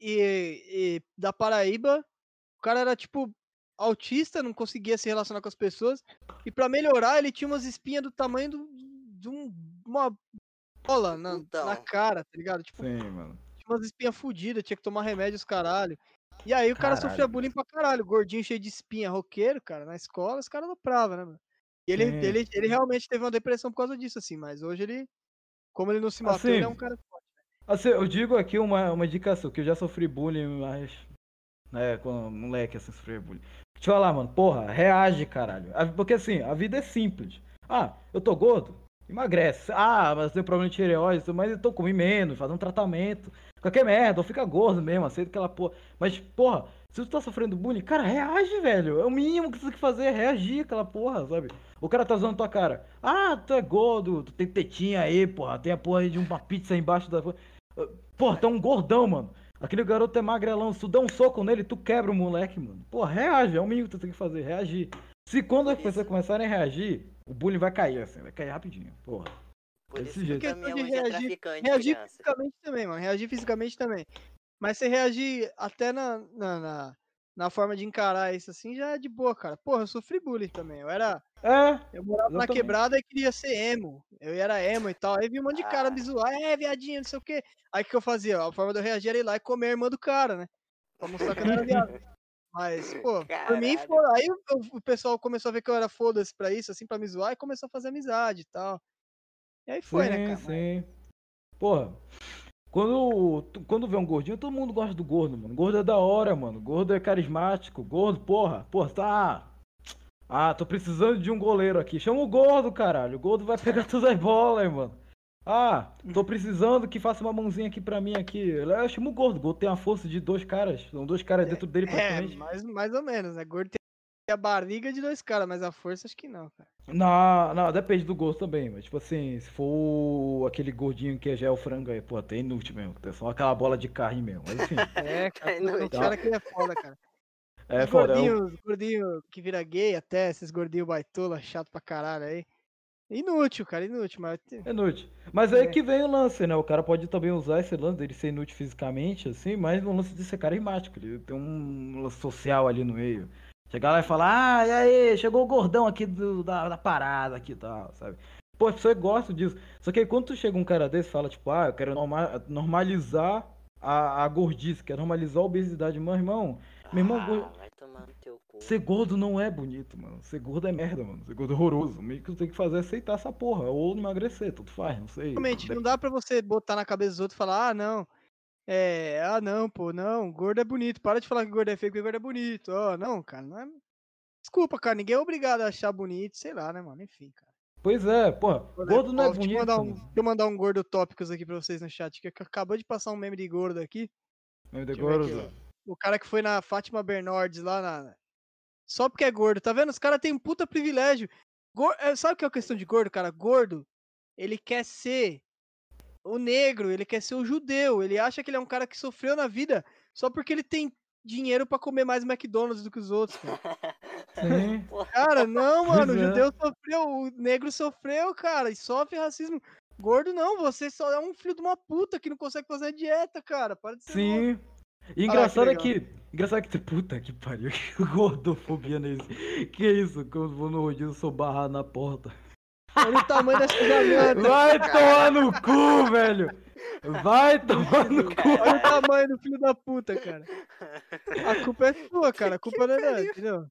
e, e da Paraíba. O cara era, tipo, autista, não conseguia se relacionar com as pessoas. E pra melhorar, ele tinha umas espinhas do tamanho do- de um- uma bola na, na Então. cara, tá ligado? Tipo, Sim, mano. tinha umas espinhas fodidas, tinha que tomar remédios, caralho. E aí o cara Caralho, sofria bullying pra caralho, gordinho cheio de espinha, roqueiro, cara, na escola os caras alopravam, né, mano? E ele, Sim. ele, ele realmente teve uma depressão por causa disso, assim, mas hoje ele, como ele não se matou, ele é Assim, um cara. Assim, eu digo aqui uma, uma indicação, que eu já sofri bullying, mas. Né, quando moleque assim sofria bullying. Deixa eu falar, mano, porra, reage, caralho. Porque assim, a vida é simples. Ah, eu tô gordo? Emagrece. Ah, mas tem problema de tireoide, mas então come menos, faz um tratamento. Qualquer merda, ou fica gordo mesmo, aceita aquela porra. Mas, porra, se tu tá sofrendo bullying, cara, reage, velho. É o mínimo que tu tem que fazer, é reagir aquela porra, sabe? O cara tá zoando tua cara. Ah, tu é gordo, tu tem tetinha aí, porra. Tem a porra aí de uma pizza embaixo da. Porra, tá um gordão, mano. Aquele garoto é magrelão. Se tu der um soco nele, tu quebra o moleque, mano. Porra, reage. É o mínimo que tu tem que fazer, reagir. Se quando as pessoas começarem a reagir, o bullying vai cair, assim, vai cair rapidinho. Porra. Por Desse isso jeito. que Questão também de hoje é reagir- Reagir criança. fisicamente também, mano, reagir fisicamente também. Mas você reagir até na, na, na, na forma de encarar isso assim, já é de boa, cara. Porra, eu sofri bullying também. Eu era. É, Eu morava na quebrada e queria ser emo. Eu era emo e tal. Aí vi um monte de cara Ah. me zoar, é, viadinho, não sei o quê. Aí o que eu fazia? A forma de eu reagir era ir lá e comer a irmã do cara, né? Pra mostrar que eu não era viado. Mas, pô, por mim, Caralho. foi. Aí o- o pessoal começou a ver que eu era foda-se pra isso, assim, pra me zoar, e começou a fazer amizade e tal. E aí foi, sim, né, cara? sim. Porra, quando, quando vê um gordinho, todo mundo gosta do gordo, mano. Gordo é da hora, mano. Gordo é carismático. Gordo, porra, porra, tá. Ah, tô precisando de um goleiro aqui. Chama o gordo, caralho. O gordo vai pegar *laughs* todas as bolas, mano. Ah, tô precisando que faça uma mãozinha aqui pra mim aqui. Eu chamo o gordo. O gordo tem uma força de dois caras. São dois caras dentro dele É, praticamente. mais, mais ou menos, né? Gordo tem a barriga de dois caras, mas a força acho que não, cara. Não, não, depende do gosto também, mas tipo assim, se for aquele gordinho que é gel frango aí, pô, tem inútil mesmo, tem só aquela bola de carne mesmo, mas enfim, *laughs* *laughs* É, cara, É tem inútil. cara que é foda, cara. é Os foda, é o- gordinhos, gordinho que vira gay até, esses gordinhos baitola, chato pra caralho aí. Inútil, cara, inútil, mas. é inútil. Mas aí É. que vem o lance, né, o cara pode também usar esse lance dele ser inútil fisicamente, assim, mas no lance de ser carismático, ele tem um lance social ali no meio. Chegar lá e falar, ah, e aí, chegou o gordão aqui do- da, da parada aqui e tal, sabe? Pô, as pessoas gostam disso. Só que aí quando tu chega um cara desse e fala, tipo, ah, eu quero norma- normalizar a, a gordice, quero normalizar a obesidade, meu irmão. Meu irmão, Ah, gordo- vai tomar no teu cu. ser gordo não é bonito, mano. Ser gordo é merda, mano. Ser gordo é horroroso. Meio que tu tem que fazer é aceitar essa porra. Ou emagrecer, tudo faz, não sei. Realmente, não dá pra você botar na cabeça dos outros e falar, ah, não. É, ah, não, pô, não, gordo é bonito. Para de falar que gordo é feio, porque gordo é bonito. Ó, não, cara, não é. Desculpa, cara, ninguém é obrigado a achar bonito, sei lá, né, mano? Enfim, cara. Pois é, porra. Gordo não é Ó, deixa eu bonito. mandar um-. Deixa eu mandar um gordo tópicos aqui pra vocês no chat, que ac- acabou de passar um meme de gordo aqui. Eu ver gordo. O cara que foi na Fátima Bernardes lá na. Só porque é gordo, tá vendo? Os caras têm um puta privilégio. Gor- é, Sabe o que é a questão de gordo, cara? Gordo, ele quer ser o negro, ele quer ser o judeu. Ele acha que ele é um cara que sofreu na vida só porque ele tem dinheiro pra comer mais McDonald's do que os outros, cara. Sim. Cara, não, mano, o é. judeu sofreu, o negro sofreu, cara, e sofre racismo. Gordo não, você só é um filho de uma puta que não consegue fazer dieta, cara. Para de ser. Sim. E engraçado é legal. que. Engraçado que. Puta que pariu. *laughs* Que gordofobia nesse. Que isso? Quando eu vou no rodízio, eu sou barrado na porta. Olha o tamanho dessa jamanta. Vai tomar no cu, velho! Vai tomar no cu! Olha o tamanho do filho da puta, cara. A culpa é sua, cara. A culpa não é dela, entendeu?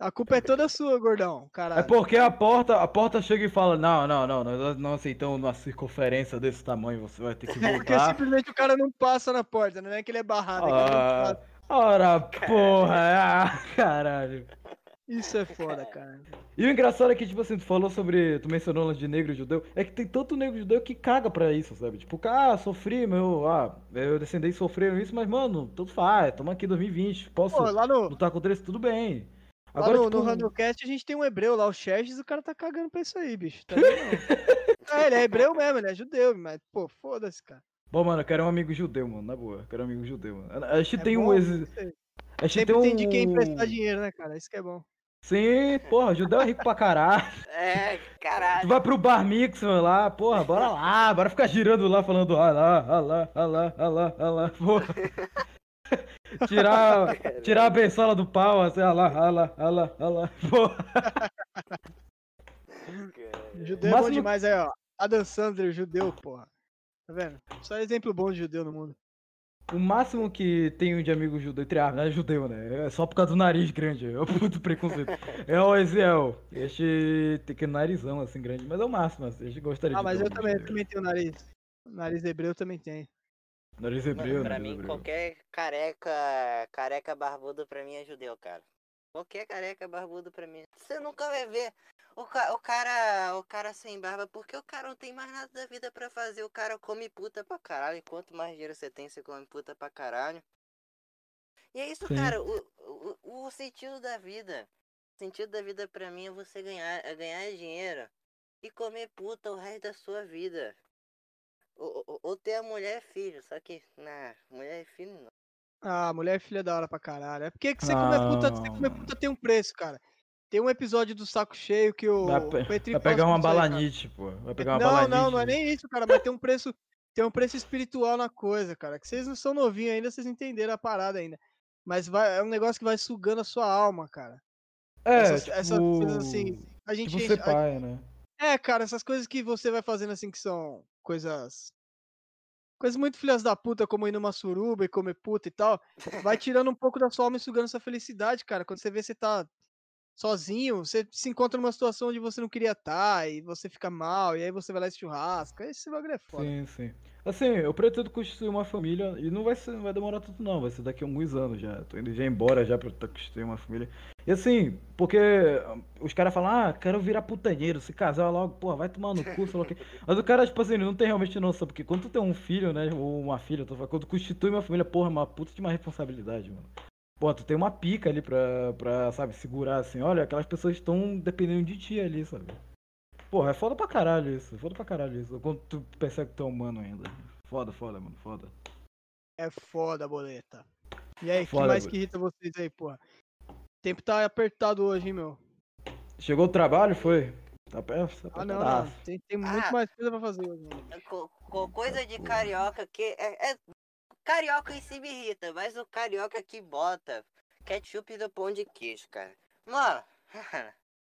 A culpa é toda sua, gordão. É Caralho. porque a porta, a porta chega e fala: Não, não, não, nós não aceitamos uma circunferência desse tamanho, você vai ter que *laughs* Porque voltar. simplesmente o cara não passa na porta, não é que ele é barrado. é que ele não Ah, passa. ora, porra, ah, caralho. Isso é foda, cara. E o engraçado é que, tipo assim, tu falou sobre. Tu mencionou lance de negro e judeu. É que tem tanto negro judeu que caga pra isso, sabe? Tipo, ah, sofri, meu. Ah, eu descendentes sofreram isso, mas, mano, tudo faz. Tamo aqui em 2020. Posso Pô, lá no, lutar contra isso? Tudo bem. lá Agora, no, tipo, no Randocast a gente tem um hebreu lá, o Xerxes, o cara tá cagando pra isso aí, bicho. Tá *laughs* é, ele é hebreu mesmo, ele é judeu, mas, pô, foda-se, cara. Bom, mano, eu quero um amigo judeu, mano. Na boa. Eu quero um amigo judeu, mano. A gente É tem bom, um. Ex... A gente Sempre tem um. tem de quem emprestar dinheiro, né, cara? Isso que é bom. Sim, porra, judeu é rico pra caralho. *laughs* É, Tu caralho. vai pro bar mitzvah lá, porra, bora lá, bora ficar girando lá, falando ah lá, ah lá, ah lá, ah lá, ah lá, *laughs* porra. *laughs* Tirar, tirar a bençola do pau, assim, ah lá, ah lá, ah lá, ah lá, porra. Judeu é bom máximo- demais aí, ó. Adam Sandler, judeu, porra. Tá vendo? Só exemplo bom de judeu no mundo. O máximo que tenho de amigo judeu, entre aspas, é judeu, né? É só por causa do nariz grande, é o *laughs* puto preconceito. É o Eziel, este tem que narizão, assim, grande, mas é o máximo, assim, a gente gostaria Ah, de mas ter eu também, eu também tenho nariz. Nariz hebreu também tem. Nariz Mano, hebreu, pra nariz mim, hebreu. qualquer careca, careca barbudo pra mim é judeu, cara. Qualquer careca barbudo pra mim. Você nunca vai ver o, ca- o cara o cara sem barba, porque o cara não tem mais nada da vida pra fazer. O cara come puta pra caralho. E quanto mais dinheiro você tem, você come puta pra caralho. E é isso, Sim. cara. O, o, o sentido da vida. O sentido da vida pra mim é você ganhar, é ganhar dinheiro e comer puta o resto da sua vida. Ou, ou, ou ter a mulher e filho, só que, na mulher e filho não. Ah, mulher é filha da hora pra caralho. É porque que você comer puta, você comer Ah. puta tem um preço, cara. Tem um episódio do Saco Cheio que o, Vai, o vai pegar uma balanite, pô. Vai pegar uma Não, balanite. não, não é nem isso, cara, mas tem um preço, tem um preço espiritual na coisa, cara. Que vocês não são novinhos ainda, vocês não entenderam a parada ainda. Mas vai, é um negócio que vai sugando a sua alma, cara. É, essas, tipo, essas coisas assim. A gente tipo enche- ser a- pai, né? É, cara, essas coisas que você vai fazendo assim que são coisas. Coisas muito filhas da puta, como ir numa suruba e comer puta e tal. Vai tirando um pouco da sua alma e sugando sua felicidade, cara. Quando você vê você tá sozinho, você se encontra numa situação onde você não queria estar, e você fica mal, e aí você vai lá e se churrasca. Esse bagulho é foda. Sim, sim. Assim, eu pretendo constituir uma família e não vai ser, não vai demorar tanto não, vai ser daqui a alguns anos já. Tô indo já embora já pra constituir uma família. E assim, porque ah, os caras falam, ah, quero virar putanheiro, se casar logo, porra, vai tomar no cu, sei lá o quê. *laughs* Mas o cara, tipo assim, ele não tem realmente noção, porque quando tu tem um filho, né, ou uma filha, tu fala, quando tu constitui uma família, porra, é uma puta de uma responsabilidade, mano. Pô, tu tem uma pica ali pra, pra, sabe, segurar assim, olha, aquelas pessoas estão dependendo de ti ali, sabe? Porra, é foda pra caralho isso, foda pra caralho isso. Quando tu percebe que tu é humano ainda. Foda, foda, mano, foda. É foda, boleta. E aí, o que mais boleta. que irrita vocês aí, porra? O tempo tá apertado hoje, hein, meu? Chegou o trabalho, foi? Tá perto? Tá Ah, não, não. Tem, tem muito Ah. mais coisa pra fazer hoje, mano. Co- co- coisa de carioca que é, é- Carioca em si me irrita, mas o carioca que bota ketchup no pão de queijo, cara. Mano, *laughs*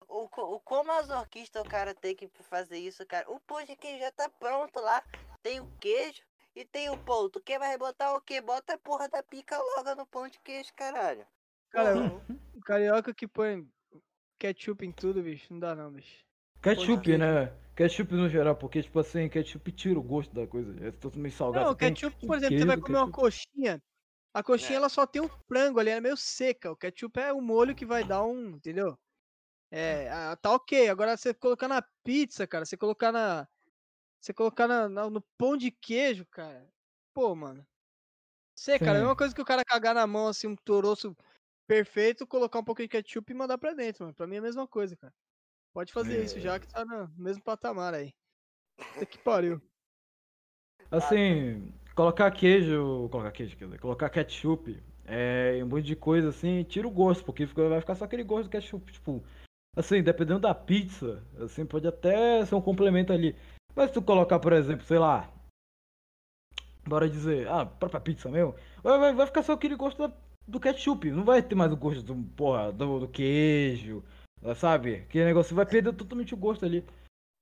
o, o quão masoquista o cara tem que fazer isso, cara. O pão de queijo já tá pronto lá. Tem o queijo e tem o pão. Tu quer mais botar o quê? Bota a porra da pica logo no pão de queijo, caralho. Cara, o carioca que põe ketchup em tudo, bicho, não dá não, bicho. Ketchup, né? Ketchup no geral, porque, tipo assim, ketchup tira o gosto da coisa. É totalmente salgado. Não, Você tem ketchup, por exemplo, você vai comer uma ketchup. coxinha. A coxinha, É. ela só tem um frango ali, ela é meio seca. O ketchup é o molho que vai dar um, entendeu? É, ah, tá ok. Agora você colocar na pizza, cara, você colocar na. Você colocar na, na- no pão de queijo, cara. Pô, mano. Sei, cara, é a mesma coisa que o cara cagar na mão, assim, um toroço perfeito, colocar um pouquinho de ketchup e mandar pra dentro, mano. Pra mim é a mesma coisa, cara. Pode fazer isso já que tá no mesmo patamar aí. Puta que pariu. Assim, colocar queijo. Colocar queijo, quer dizer, colocar ketchup é, um monte de coisa assim, tira o gosto, porque fica- vai ficar só aquele gosto do ketchup. Tipo, assim, dependendo da pizza, assim, pode até ser um complemento ali. Mas se tu colocar, por exemplo, sei lá. Bora dizer, ah, própria pizza mesmo, vai, vai, vai ficar só aquele gosto da- do ketchup, não vai ter mais o gosto do, porra, do, do queijo, sabe? Que negócio vai perder totalmente o gosto ali.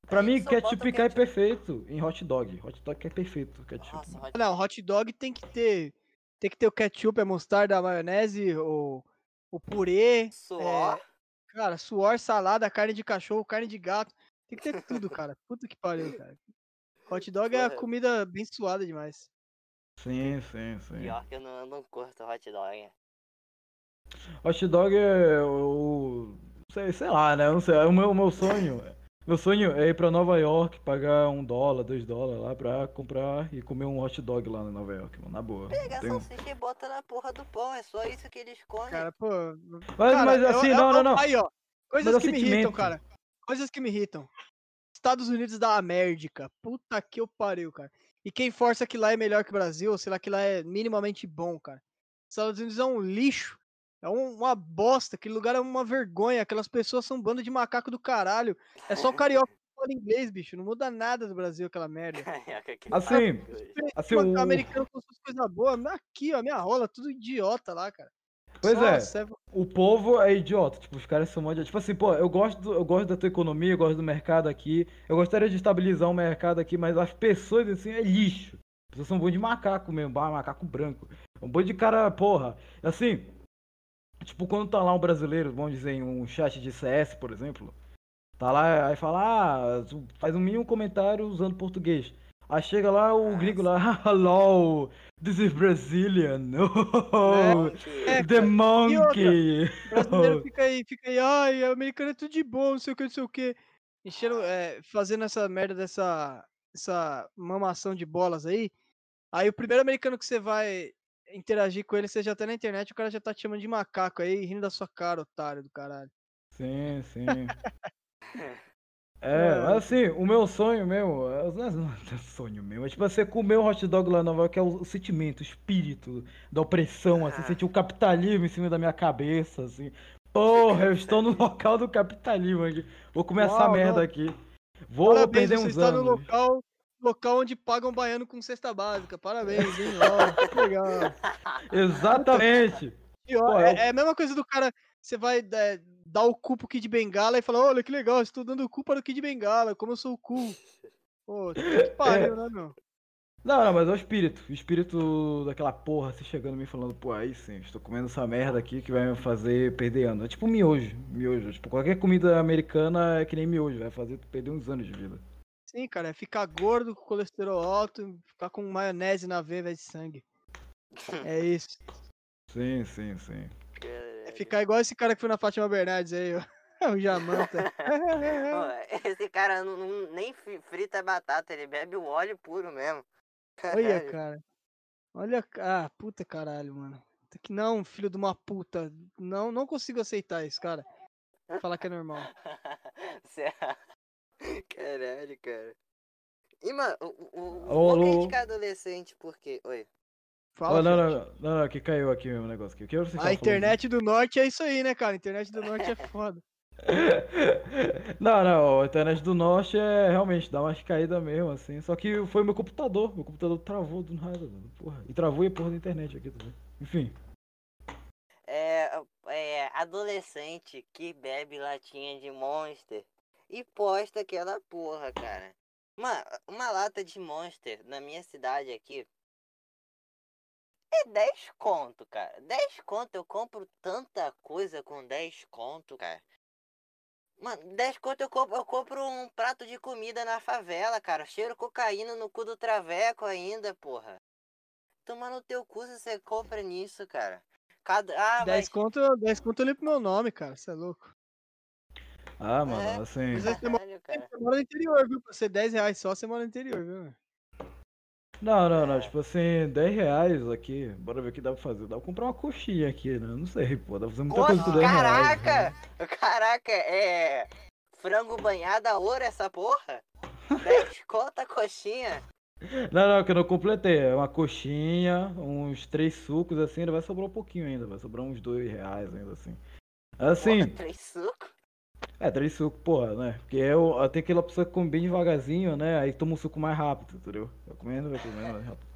Pra mim, ketchup o cai ketchup. perfeito em hot dog. Hot dog cai perfeito, ketchup. Nossa, hot- Não, hot dog tem que ter. Tem que ter o ketchup, a mostarda, a maionese, o, o purê. suor. Cara, suor, salada, carne de cachorro, carne de gato. Tem que ter tudo, cara. *laughs* Puta que pariu, cara. Hot dog é a comida bem suada demais. Sim, sim, sim. Pior que eu não, eu não curto hot dog. Hot dog é o. Sei, sei lá, né? eu Não sei. É o meu, o meu sonho. Meu sonho é ir pra Nova York, pagar um dólar, dois dólares lá pra comprar e comer um hot dog lá na Nova York, mano. Na boa. Pega a Tem um- salsicha e bota na porra do pão, é só isso que eles comem. Cara, pô. Mas, cara, mas assim, o- não, é não, não. Aí, ó. Coisas Mas é que me irritam, cara. Coisas que me irritam. Estados Unidos da América. Puta que eu pariu, cara. E quem força que lá é melhor que o Brasil, ou sei lá, que lá é minimamente bom, cara. Estados Unidos é um lixo. É um- uma bosta. Aquele lugar é uma vergonha. Aquelas pessoas são um bando de macaco do caralho. É só o *laughs* carioca que fala inglês, bicho. Não muda nada do Brasil, aquela merda. Assim. Assim, Mano, o- americano com suas coisas boas. Aqui, ó, minha rola, tudo idiota lá, cara. Pois é. Nossa, O povo é idiota, tipo, os caras são mod... Tipo assim, pô, eu gosto, do- eu gosto da tua economia, eu gosto do mercado aqui, eu gostaria de estabilizar o mercado aqui, mas as pessoas, assim, é lixo. As pessoas são um bando de macaco mesmo, macaco branco. Um bando de cara, porra. Assim, tipo, quando tá lá um brasileiro, vamos dizer, um chat de CS, por exemplo, tá lá, aí fala, ah, faz um mínimo comentário usando português. Aí chega lá o gringo lá, *laughs* hello, this is Brazilian. *laughs* É, The cara. Monkey! O brasileiro *laughs* fica aí, fica aí, ai, americano é tudo de bom, não sei o que, não sei o que. Enchendo, é, fazendo essa merda dessa essa mamação de bolas aí. Aí o primeiro americano que você vai interagir com ele, você já tá na internet, o cara já tá te chamando de macaco aí, rindo da sua cara, otário do caralho. Sim, sim. *laughs* É, mas assim, o meu sonho mesmo, é- não é sonho mesmo, é tipo você comer um hot dog lá na Nova York, que é o, o sentimento, o espírito da opressão, assim, sentir o capitalismo em cima da minha cabeça, assim. Porra, eu estou no *laughs* local do capitalismo aqui. Vou comer essa Uau, merda não. aqui. Vou Parabéns, perder você uns está no local, local onde pagam baiano com cesta básica. Parabéns, hein? *laughs* Ó, que legal. Exatamente. Pô, é, é é a mesma coisa do cara, você vai é, dar o cu pro Kid Bengala e falar, olha que legal, estou dando o cu para o Kid Bengala, como eu sou o cu. Pô, que *laughs* pariu, né, meu? Não, não, mas é o espírito. O espírito daquela porra se chegando em mim falando, pô, aí sim, estou comendo essa merda aqui que vai me fazer perder anos. É tipo miojo, miojo. Tipo, qualquer comida americana é que nem miojo, vai fazer tu perder uns anos de vida. Sim, cara, é ficar gordo, com colesterol alto, ficar com maionese na veia de sangue. É isso. Sim, sim, sim. É ficar igual esse cara que foi na Fátima Bernardes aí, ó. *laughs* O Jamanta. *laughs* Esse cara não, não- nem fri- frita batata, ele bebe o óleo puro mesmo. Olha, Caralho. cara. Olha, ah, puta caralho, mano. Que não, filho de uma puta. Não, não consigo aceitar isso, cara. Falar que é normal. *laughs* *laughs* Caralho, cara. E, mano, o, o, o, vou alô? criticar adolescente porque. Oi. Fala, Oh, não, filho. não, não, não, que caiu aqui mesmo o negócio aqui. O que você tava A falando? internet do norte é isso aí, né, cara? A internet do norte é *laughs* foda. *laughs* Não, não, a internet do norte é realmente dá umas caídas mesmo, assim. Só que foi meu computador. Meu computador travou do nada, mano. Porra. E travou e a porra da internet aqui também. Enfim. É, é adolescente que bebe latinha de monster e posta aquela porra, cara. Uma, uma lata de monster na minha cidade aqui é 10 conto, cara. 10 conto, eu compro tanta coisa com 10 conto, cara. Mano, 10 conto eu compro, eu compro um prato de comida na favela, cara. Cheiro cocaína no cu do traveco ainda, porra. Toma no teu cu se você compra nisso, cara. Cada, ah, 10 mas... conto, 10 conto eu limpo meu nome, cara. Você é louco. Ah, mano, É. assim. Mas você mora, você mora no interior, viu? Pra ser 10 reais só, você mora no interior, viu? Não, não, não. É. Tipo assim, 10 reais aqui. Bora ver o que dá pra fazer. Dá pra comprar uma coxinha aqui, né? Não sei, pô. Dá pra fazer muita coisa com Nossa, 10 reais. caraca! né? Caraca, é. Frango banhado a ouro essa porra? 10 *laughs* conta a coxinha. Não, não, que eu não completei. É uma coxinha, uns três sucos, assim, ainda vai sobrar um pouquinho ainda. Vai sobrar uns 2 reais ainda, assim. Assim, Porra, três suco? É, três sucos, porra, né? Porque eu, tenho aquela pessoa que come bem devagarzinho, né? Aí toma um suco mais rápido, entendeu? Vai comendo, vai comendo mais rápido.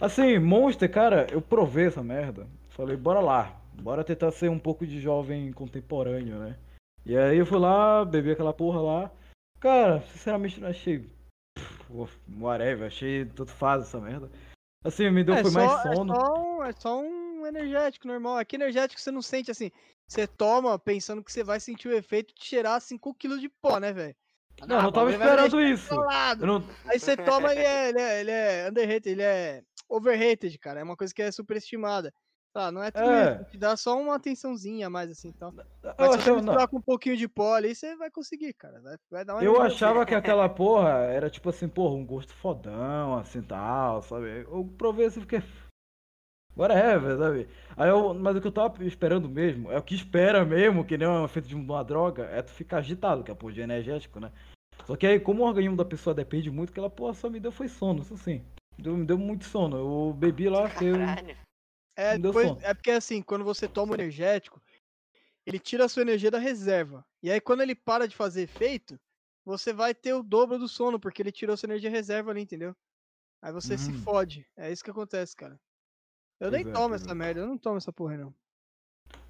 Assim, Monster, cara, eu provei essa merda. Falei, bora lá. Bora tentar ser um pouco de jovem contemporâneo, né? E aí eu fui lá, bebi aquela porra lá. Cara, sinceramente não achei. pff, Whatever, achei tanto faz essa merda. Assim, me deu é, foi só, mais é, sono. só um, é só um energético normal. Aqui energético você não sente assim. Você toma pensando que você vai sentir o efeito de cheirar 5kg de pó, né, velho? Não, não Ah, tava bagulho vai esperando isso. Não, Aí você toma e é, ele é, ele é underrated, ele é overrated, cara. É uma coisa que é superestimada. Tá, não é tudo É. isso. Te dá só uma atençãozinha a mais assim, então. eu Mas se você não. misturar com um pouquinho de pó ali, você vai conseguir, cara. Vai, vai dar uma Eu achava que aquela porra era tipo assim, porra, um gosto fodão, assim tal, sabe? Eu provei assim, fiquei. Whatever, sabe? Aí eu, mas o que eu tava esperando mesmo, é o que espera mesmo, que nem um efeito de uma droga, é tu ficar agitado, que é porra de energético, né? Só que aí, como o organismo da pessoa depende muito, aquela porra só me deu foi sono, isso sim. Deu, me deu muito sono. Eu bebi lá. Caralho. É, Me deu depois- é porque assim, quando você toma o energético, ele tira a sua energia da reserva. E aí quando ele para de fazer efeito, você vai ter o dobro do sono, porque ele tirou sua energia reserva ali, entendeu? Aí você se Hum. fode. É isso que acontece, cara. Eu Pois nem é, tomo essa é. merda, eu não tomo essa porra, não.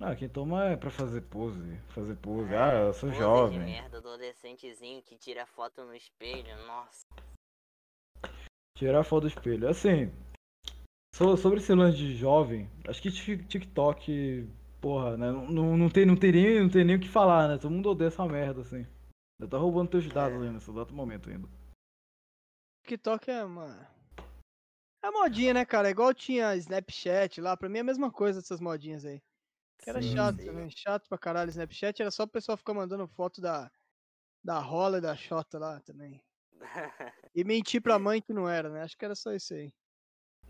Não, quem toma é pra fazer pose. Fazer pose. Ah, eu sou Pose de jovem. merda, adolescentezinho que tira foto no espelho, nossa. Tirar foto do espelho. Assim, so- sobre esse lance de jovem, acho que Tik- TikTok, porra, né? Não, não, não, tem, não, tem nem, não tem nem o que falar, né? Todo mundo odeia essa merda, assim. Eu tá roubando teus dados aí nesse exato momento ainda. TikTok é uma. É modinha, né, cara? Igual tinha Snapchat lá, pra mim é a mesma coisa dessas modinhas aí. Que era Sim, chato sim. também, chato pra caralho. Snapchat era só o pessoal ficar mandando foto da, da rola e da xota lá também. *laughs* E mentir pra mãe que não era, né? Acho que era só isso aí.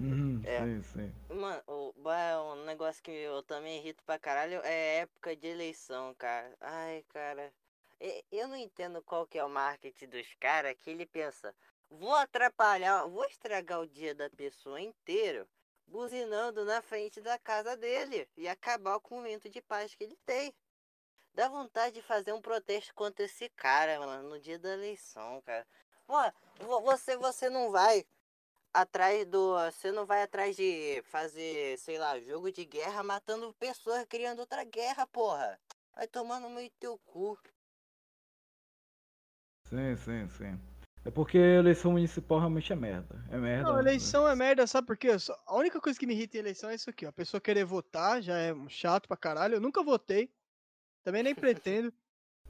Uhum, É. sim, sim. Mano, o, bah, um negócio que eu também irrito pra caralho é época de eleição, cara. Ai, cara. Eu não entendo qual que é o marketing dos caras que ele pensa, vou atrapalhar, vou estragar o dia da pessoa inteiro buzinando na frente da casa dele e acabar com o momento de paz que ele tem. Dá vontade de fazer um protesto contra esse cara, mano, no dia da eleição, cara. Pô, vo- você, você não vai atrás do. Você não vai atrás de fazer, sei lá, jogo de guerra matando pessoas criando outra guerra, porra. Vai tomando meio teu cu. Sim, sim, sim. É porque eleição municipal realmente é merda. É merda. Não, eleição é merda, sabe por quê? A única coisa que me irrita em eleição é isso aqui, ó. A pessoa querer votar já é chato pra caralho. Eu nunca votei. Também nem *laughs* pretendo.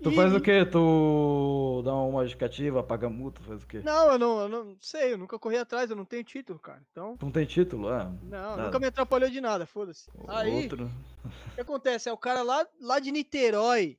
Tu E- faz o quê? Tu dá uma justificativa, paga multa, faz o quê? Não, eu não, eu não sei, eu nunca corri atrás, eu não tenho título, cara. Então, Tu não tem título? Ah, não, Nada. nunca me atrapalhou de nada, foda-se. Aí, outro. o que acontece? É o cara lá, lá de Niterói,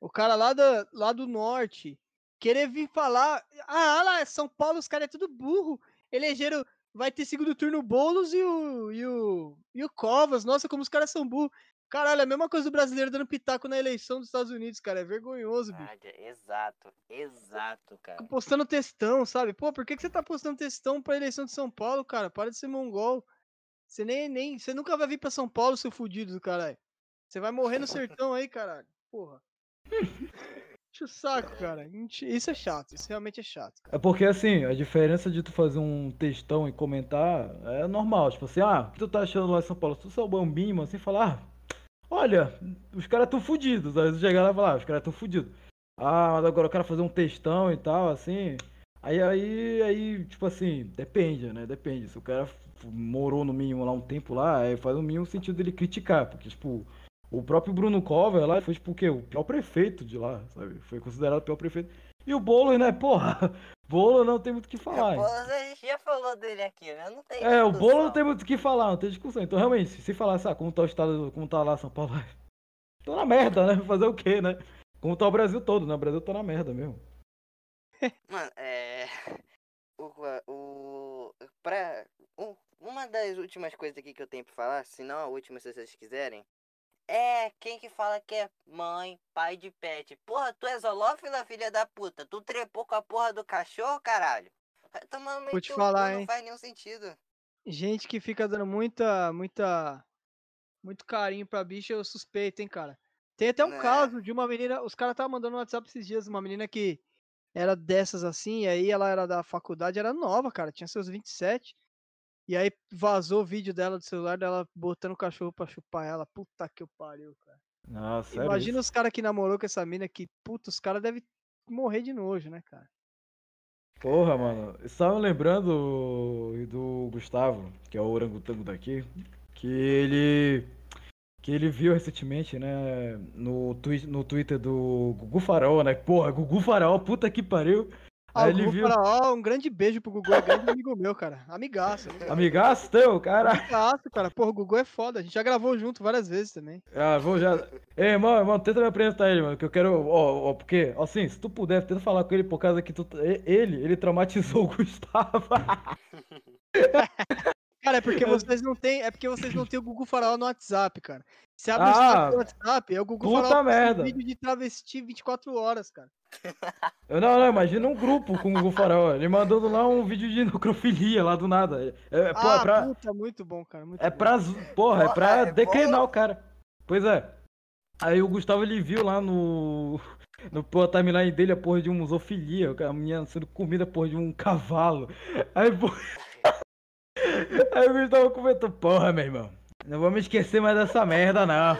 o cara lá, da, lá do norte, querer vir falar. Ah, lá, São Paulo, os caras é tudo burro. Elegeram. Vai ter segundo turno o Boulos e o, e o. E o Covas. Nossa, como os caras são burros. Caralho, é a mesma coisa do brasileiro dando pitaco na eleição dos Estados Unidos, cara. É vergonhoso, bicho. Verdade, Exato, exato, cara. Postando textão, sabe? Pô, por que, que você tá postando textão pra eleição de São Paulo, cara? Para de ser mongol. Você nem, nem. Você nunca vai vir pra São Paulo, seu fudido do caralho. Você vai morrer no sertão aí, caralho. Porra. *laughs* O saco, cara. Isso é chato. Isso realmente é chato. É porque assim, a diferença de tu fazer um textão e comentar é normal. Tipo assim, ah, o que tu tá achando lá em São Paulo? Se tu sou o bambinho, assim, falar, ah, olha, os caras tão fudidos. Aí tu chegar lá e falar, ah, os caras tão fudidos. Ah, mas agora eu quero fazer um textão e tal, assim. Aí, aí, aí, tipo assim, depende, né? Depende. Se o cara morou no mínimo lá um tempo lá, aí faz o mínimo sentido dele criticar. Porque, tipo, o próprio Bruno Cover lá foi, tipo, o quê? O pior prefeito de lá, sabe? Foi considerado o pior prefeito. E o Boulos, né? Porra, *laughs* Bolo não tem muito o que falar. Pô, a gente já falou dele aqui, né? Não tem É, o discussão. bolo não tem muito o que falar, não tem discussão. Então, realmente, se falar, sabe, como tá o estado, como tá lá São Paulo, *laughs* tô na merda, né? Fazer o quê, né? Como tá o Brasil todo, né? O Brasil tá na merda mesmo. Mano, é. O. o pra, um- uma das últimas coisas aqui que eu tenho pra falar, se não a última, se vocês quiserem, é quem que fala que é mãe, pai de pet. Porra, tu é zoolófila, filha da puta? Tu trepou com a porra do cachorro, caralho? Vai tomando meio Vou te falar, cu, não hein. faz nenhum sentido. Gente que fica dando muita, muita, muito carinho pra bicho, eu suspeito, hein, cara. Tem até um Né. caso de uma menina, os caras estavam mandando no WhatsApp esses dias, uma menina que era dessas assim, e aí ela era da faculdade, era nova, cara, tinha seus 27. E aí vazou o vídeo dela do celular dela botando o cachorro pra chupar ela. Puta que pariu, cara. Nossa. Imagina os caras que namorou com essa mina que, puta, os caras devem morrer de nojo, né, cara? Porra, mano. Estava lembrando do Gustavo, que é o orangotango daqui, que ele. Que ele viu recentemente, né, no, twi no Twitter do Gugu Farol, né? Porra, Gugu Farol, puta que pariu. Ah, Aí o ele Gugu viu. Faraó, um grande beijo pro Gugu, é grande amigo meu, cara. Amigaço. amigaço. Amigaço teu, cara. Amigaço, cara. Porra, o Gugu é foda. A gente já gravou junto várias vezes também. Ah, vou já. Ei, irmão, irmão, tenta me apresentar ele, mano, que eu quero. Ó, ó, porque, assim, se tu puder, tenta falar com ele por causa que tu. Ele, ele traumatizou o Gustavo. *laughs* Cara, é porque *laughs* vocês não têm. É porque vocês não têm o Gugu Faraó no WhatsApp, cara. Você abre o Ah, do WhatsApp, é o Gugu puta postando merda. vídeo de travesti 24 horas, cara. Eu não, não, imagina um grupo com o Gugu Farol. Ele mandando lá um vídeo de necrofilia lá do nada. É, é, pô, é ah, pra. puta, muito bom, cara. Muito É bom. pra. Porra, é Porra, pra é declinar bom. o cara. Pois é. Aí o Gustavo ele viu lá no. No pô, timeline dele a porra de um zoofilia, a menina sendo comida porra de um cavalo. Aí, pô. Aí o Gustavo comentou, porra, meu irmão. Não vou me esquecer mais dessa merda, não.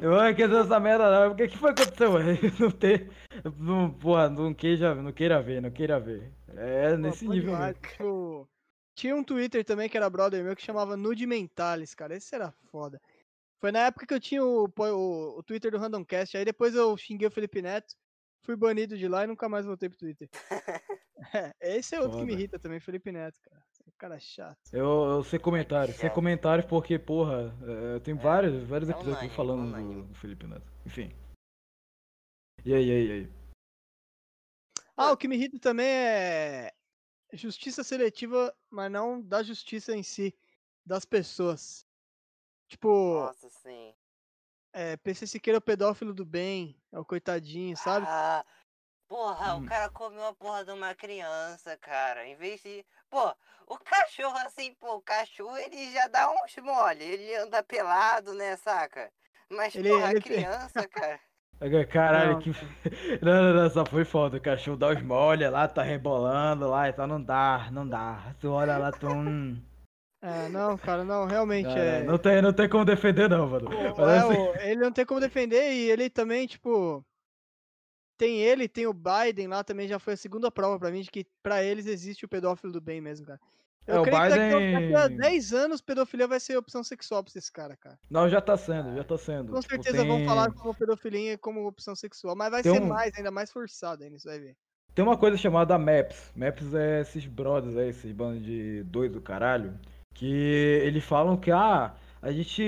Não vou me esquecer dessa merda, não. Porque o que foi que aconteceu? *laughs* Não ter. Não, porra, não queira, não queira ver, não queira ver. É Pô, nesse bom nível. Tipo, Tinha um Twitter também que era brother meu que chamava Nude Mentalis, cara. Esse era foda. Foi na época que eu tinha o, o, o Twitter do Randomcast. Aí depois eu xinguei o Felipe Neto, fui banido de lá e nunca mais voltei pro Twitter. *laughs* É, esse é outro que me Foda. irrita também, Felipe Neto, cara. Cara é chato. Eu, eu sei comentários, sei É. comentários porque, porra, é, tem vários, vários é episódios unânime, falando do, unânime. do Felipe Neto. Enfim. E aí, e aí, e aí? Ah, o que me irrita também é justiça seletiva, mas não da justiça em si, das pessoas. Tipo, Nossa, sim. é, PC Siqueira é o pedófilo do bem, é o coitadinho, sabe? Ah, porra, Hum. o cara comeu a porra de uma criança, cara. Em vez de. Pô, o cachorro, assim, pô, o cachorro ele já dá uns mole. Ele anda pelado, né, saca? Mas, Ele- porra, ele- a criança, *laughs* cara. Caralho, Não, que. *laughs* Não, não, não, só foi foda. O cachorro dá os molha lá, tá rebolando lá e tal. Não dá, não dá. Tu olha lá, tu. Hum, *laughs* É, não, cara, não, realmente é. não, tem, não tem como defender, não, mano. Mas é, assim, ele não tem como defender e ele também, tipo. Tem ele, tem o Biden lá também, já foi a segunda prova pra mim de que pra eles existe o pedófilo do bem mesmo, cara. Eu É, o creio que daqui a, daqui a Biden- 10 anos pedofilia vai ser opção sexual pra esses caras, cara. Não, já tá sendo, já tá sendo. Com Tipo, certeza vão tem- falar como pedofilia como opção sexual, mas vai Tem ser um- mais, ainda mais forçado ainda, você vai ver. Tem uma coisa chamada MAPS. MAPS é esses brothers aí, esses bandos de doido do caralho. Que eles falam que, ah, a gente,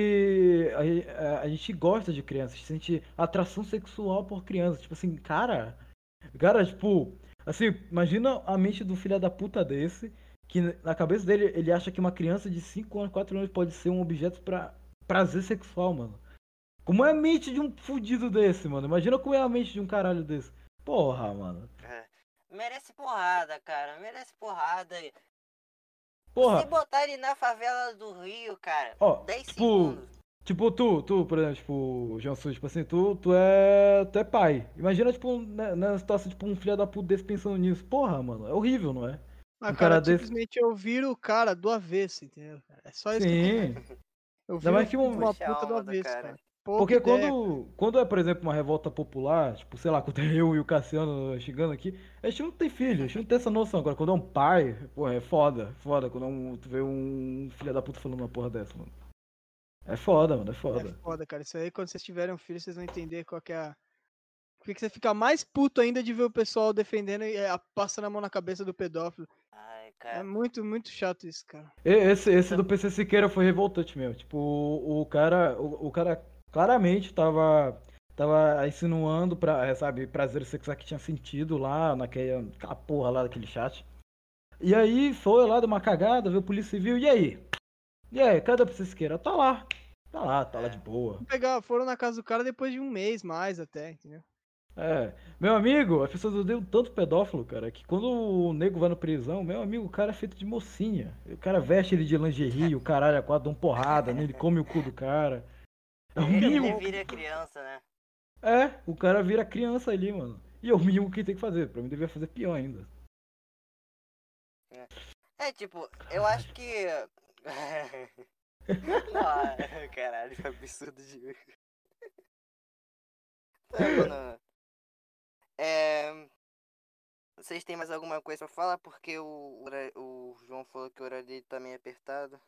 a, a- a gente gosta de crianças, sente atração sexual por crianças. Tipo assim, cara. Cara, tipo, assim, imagina a mente do filho da puta desse. Que na cabeça dele, ele acha que uma criança de 5 anos, 4 anos pode ser um objeto pra prazer sexual, mano. Como é a mente de um fudido desse, mano? Imagina como é a mente de um caralho desse. Porra, mano. É. Merece porrada, cara. Merece porrada. Porra, Se botar ele na favela do Rio, cara, Ó, 10 tipo, segundos. tipo, tu, tu, por exemplo, tipo, João Sul, tipo assim, tu, tu é. Tu é pai. Imagina, tipo, na, na situação, tipo, um filho da puta desse pensando nisso. Porra, mano, é horrível, não é? Um cara, cara desse- simplesmente eu viro o cara do avesso, entendeu? É só isso que Sim. eu Ainda mais que um- de uma puta do avesso, cara. cara. Pouca Porque ideia, quando, quando é, por exemplo, uma revolta popular, tipo, sei lá, quando é *laughs* eu e o Cassiano chegando aqui, a gente não tem filho, a gente não tem essa noção. Agora, quando é um pai, porra, é foda, foda. Quando é um, tu vê um filho da puta falando uma porra dessa, mano. É foda, mano, é É foda. foda, cara. Isso aí, quando vocês tiverem um filho, vocês vão entender qual que é a. Por que você fica mais puto ainda de ver o pessoal defendendo e é, passando a mão na cabeça do pedófilo? Ai, É cara. muito, muito chato isso, cara. Esse, esse do PC Siqueira foi revoltante mesmo. Tipo, o, o cara, o, o cara claramente tava, tava insinuando pra, é, sabe, prazer sexual que tinha sentido lá naquela aquela porra lá daquele chat. E aí foi lá, deu uma cagada, veio a polícia civil, e aí? E aí, cadê o PC Siqueira? Tá lá. Tá lá, tá lá de boa. Vão Pegar, foram na casa do cara depois de um mês mais até, entendeu? É. Meu amigo, as pessoas odeiam tanto pedófilo, cara, que quando o nego vai na prisão, meu amigo, o cara é feito de mocinha. O cara veste ele de lingerie, o caralho, a quatro, dão porrada nele, come o cu do cara. É o Ele, ele mínimo. vira criança, né? É, o cara vira criança ali, mano. E é o mínimo que tem que fazer. Pra mim devia fazer pior ainda. É, tipo, eu acho que. *laughs* ah, *laughs* caralho, que absurdo de. Tá, mano. É. Vocês têm mais alguma coisa pra falar? Porque o, o João falou que o horário dele tá meio apertado.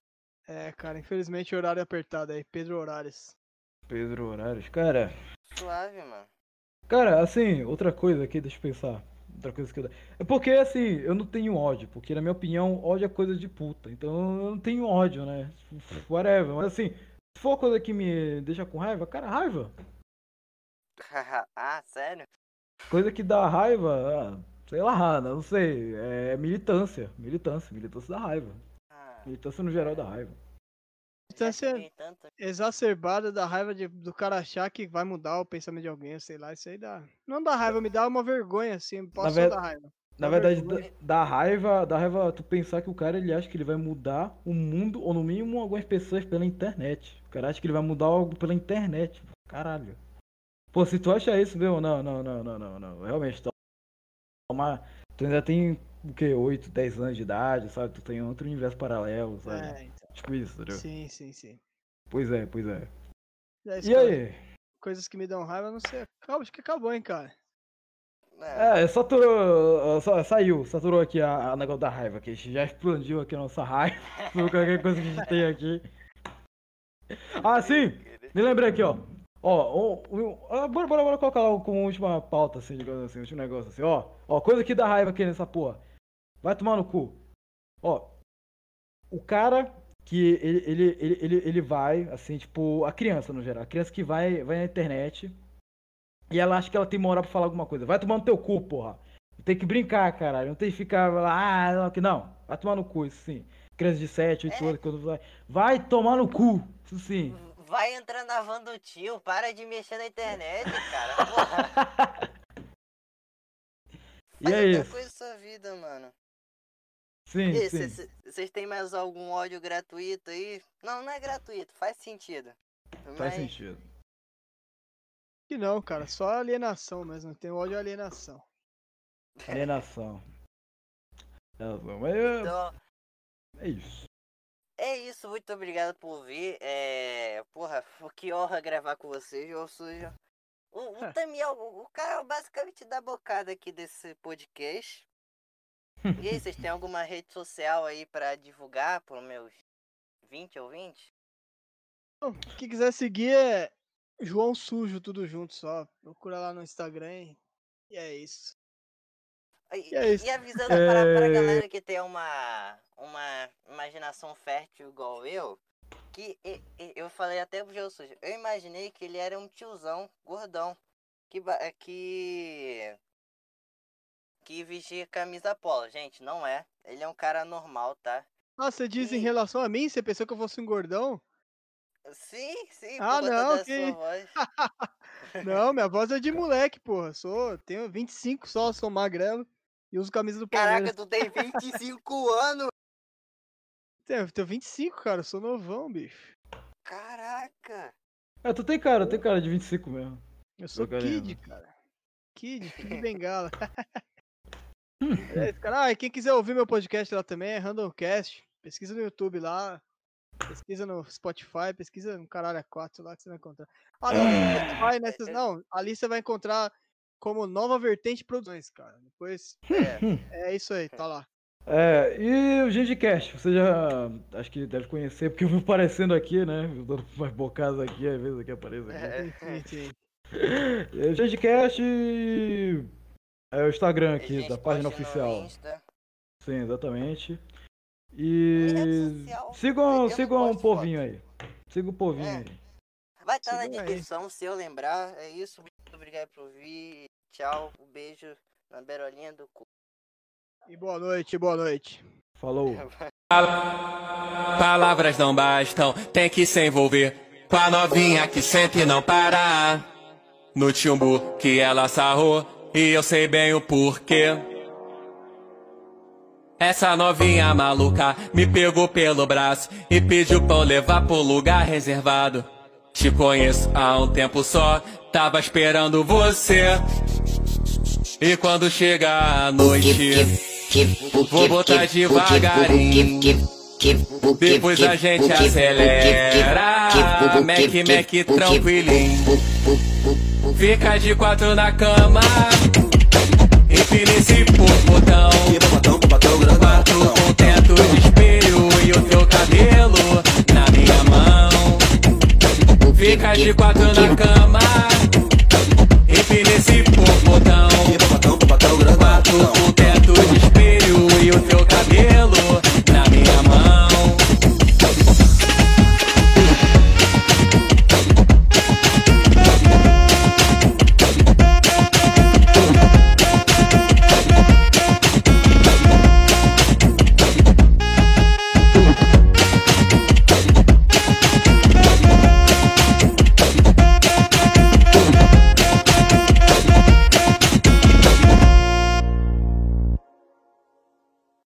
É, cara, infelizmente horário apertado aí, Pedro Horários. Pedro Horários. Cara, Suave, mano. cara, assim, outra coisa aqui, deixa eu pensar. Outra coisa que eu... É porque, assim, eu não tenho ódio. Porque, na minha opinião, ódio é coisa de puta. Então, eu não tenho ódio, né? Whatever. Mas, assim, se for coisa que me deixa com raiva, cara, raiva. *laughs* ah, sério? Coisa que dá raiva, ah, sei lá, não sei. É militância. Militância. Militância da raiva. Ah, Militância no geral da raiva. Distância tanto. exacerbada da raiva de- do cara achar que vai mudar o pensamento de alguém, sei lá, isso aí dá. Não dá raiva, me dá uma vergonha, assim, posso ver- dar raiva. Na Dá verdade, vergonha. dá, dá raiva, dá raiva tu pensar que o cara ele acha que ele vai mudar o mundo, ou no mínimo algumas pessoas pela internet. O cara acha que ele vai mudar algo pela internet. Caralho. Pô, se tu acha isso mesmo, não, não, não, não, não, não. Realmente, tu, uma, tu ainda tem o quê? 8, 10 anos de idade, sabe? Tu tem outro universo paralelo, sabe? É, então. Tipo isso, entendeu? Sim, sim, sim. Pois é, pois é. É isso, E cara, aí? Coisas que me dão raiva, não sei. Acabou, acho que acabou, hein, cara. É, É, saturou, sa- saiu, saturou aqui a, a negócio da raiva, que a gente já explodiu aqui a nossa raiva *laughs* por qualquer coisa que a gente tem aqui. Ah, sim! Me lembrei aqui, ó. Ó, ó, ó, bora, bora, bora colocar lá como última pauta, assim, digamos assim, último negócio assim, ó. Ó, coisa que dá raiva aqui nessa porra. Vai tomar no cu. Ó, o cara que ele, ele, ele, ele, ele vai, assim, tipo, a criança no geral, a criança que vai, vai na internet e ela acha que ela tem moral pra falar alguma coisa. Vai tomar no teu cu, porra. Tem que brincar, caralho. Não tem que ficar lá, ah, não, que não. Vai tomar no cu, isso sim. Criança de 7, 8 É. anos, quando vai. Vai tomar no cu, isso sim. Vai entrar na van do tio, para de mexer na internet, cara. *laughs* Porra, E é isso. coisa da sua vida, mano. Sim, E sim. vocês têm mais algum ódio gratuito aí? Não, não é gratuito, faz sentido. Faz Mas sentido. Que não, cara, só alienação mesmo. Tem ódio à alienação. Alienação. É, Então, é isso. é isso. Muito obrigado por vir. É... Porra, que honra gravar com vocês, João Sujo. O, o Tamiel, o, o cara basicamente dá bocada aqui desse podcast. E aí, vocês têm alguma rede social aí pra divulgar para meus 20 ouvintes? Bom, Quem quiser seguir é João Sujo, tudo junto só. Procura lá no Instagram e- é isso. E, E é isso. e avisando pra, pra É. galera que tem uma, uma imaginação fértil igual eu, que e- e- eu falei até pro João Sujo, eu imaginei que ele era um tiozão gordão, que, é, que, que vestia camisa polo. Gente, não é. Ele é um cara normal, tá? Ah, você diz em E- relação a mim? Você pensou que eu fosse um gordão? Sim, sim, Ah, não, que-. *laughs* Não, minha voz é de moleque, porra. Sou, tenho 25 só, sou magrelo e uso camisa do Caraca, Palmeiras. tu tem 25 *laughs* anos! Tenho, tenho 25, cara, sou novão, bicho. Caraca! É, tu tem cara, tem cara de 25 mesmo. Eu sou Kid, cara. Kid, Kid Bengala. *laughs* é cara. Ah, e quem quiser ouvir meu podcast lá também é Randomcast. Pesquisa no YouTube lá. Pesquisa no Spotify, pesquisa no caralho a 4 lá que você vai encontrar. Ah, não, no Spotify, nessas, não. Ali você vai encontrar como Nova Vertente Produções, cara. Depois, *laughs* É. é isso aí, tá lá. É, e o Gengcast, você já acho que deve conhecer, porque eu vi aparecendo aqui, né? Eu dando umas bocadas aqui, às vezes aqui aparece aqui. É. Sim, sim, *laughs* sim. É o Instagram A aqui, da página oficial. Sim, exatamente. E sigam, sigam o posto povinho aí. Siga o povinho É. aí. Vai estar na Sigam aí. descrição se eu lembrar. É isso. Muito obrigado por vir. Tchau. Um beijo na berolinha do cu. E boa noite, boa noite. Falou. *laughs* Palavras não bastam, tem que se envolver com a novinha que sente e não para. No chumbo que ela sarrou, e eu sei bem o porquê. Essa novinha maluca me pegou pelo braço e pediu pra eu levar pro lugar reservado. Te conheço há um tempo só, tava esperando você. E quando chega a noite, vou botar devagarinho. Depois a gente acelera, Mac Mac tranquilinho. Fica de quatro na cama, empina esse botão. Quatro com teto de espelho e o teu cabelo na minha mão. Fica de quatro na cama, empina esse botão. Quatro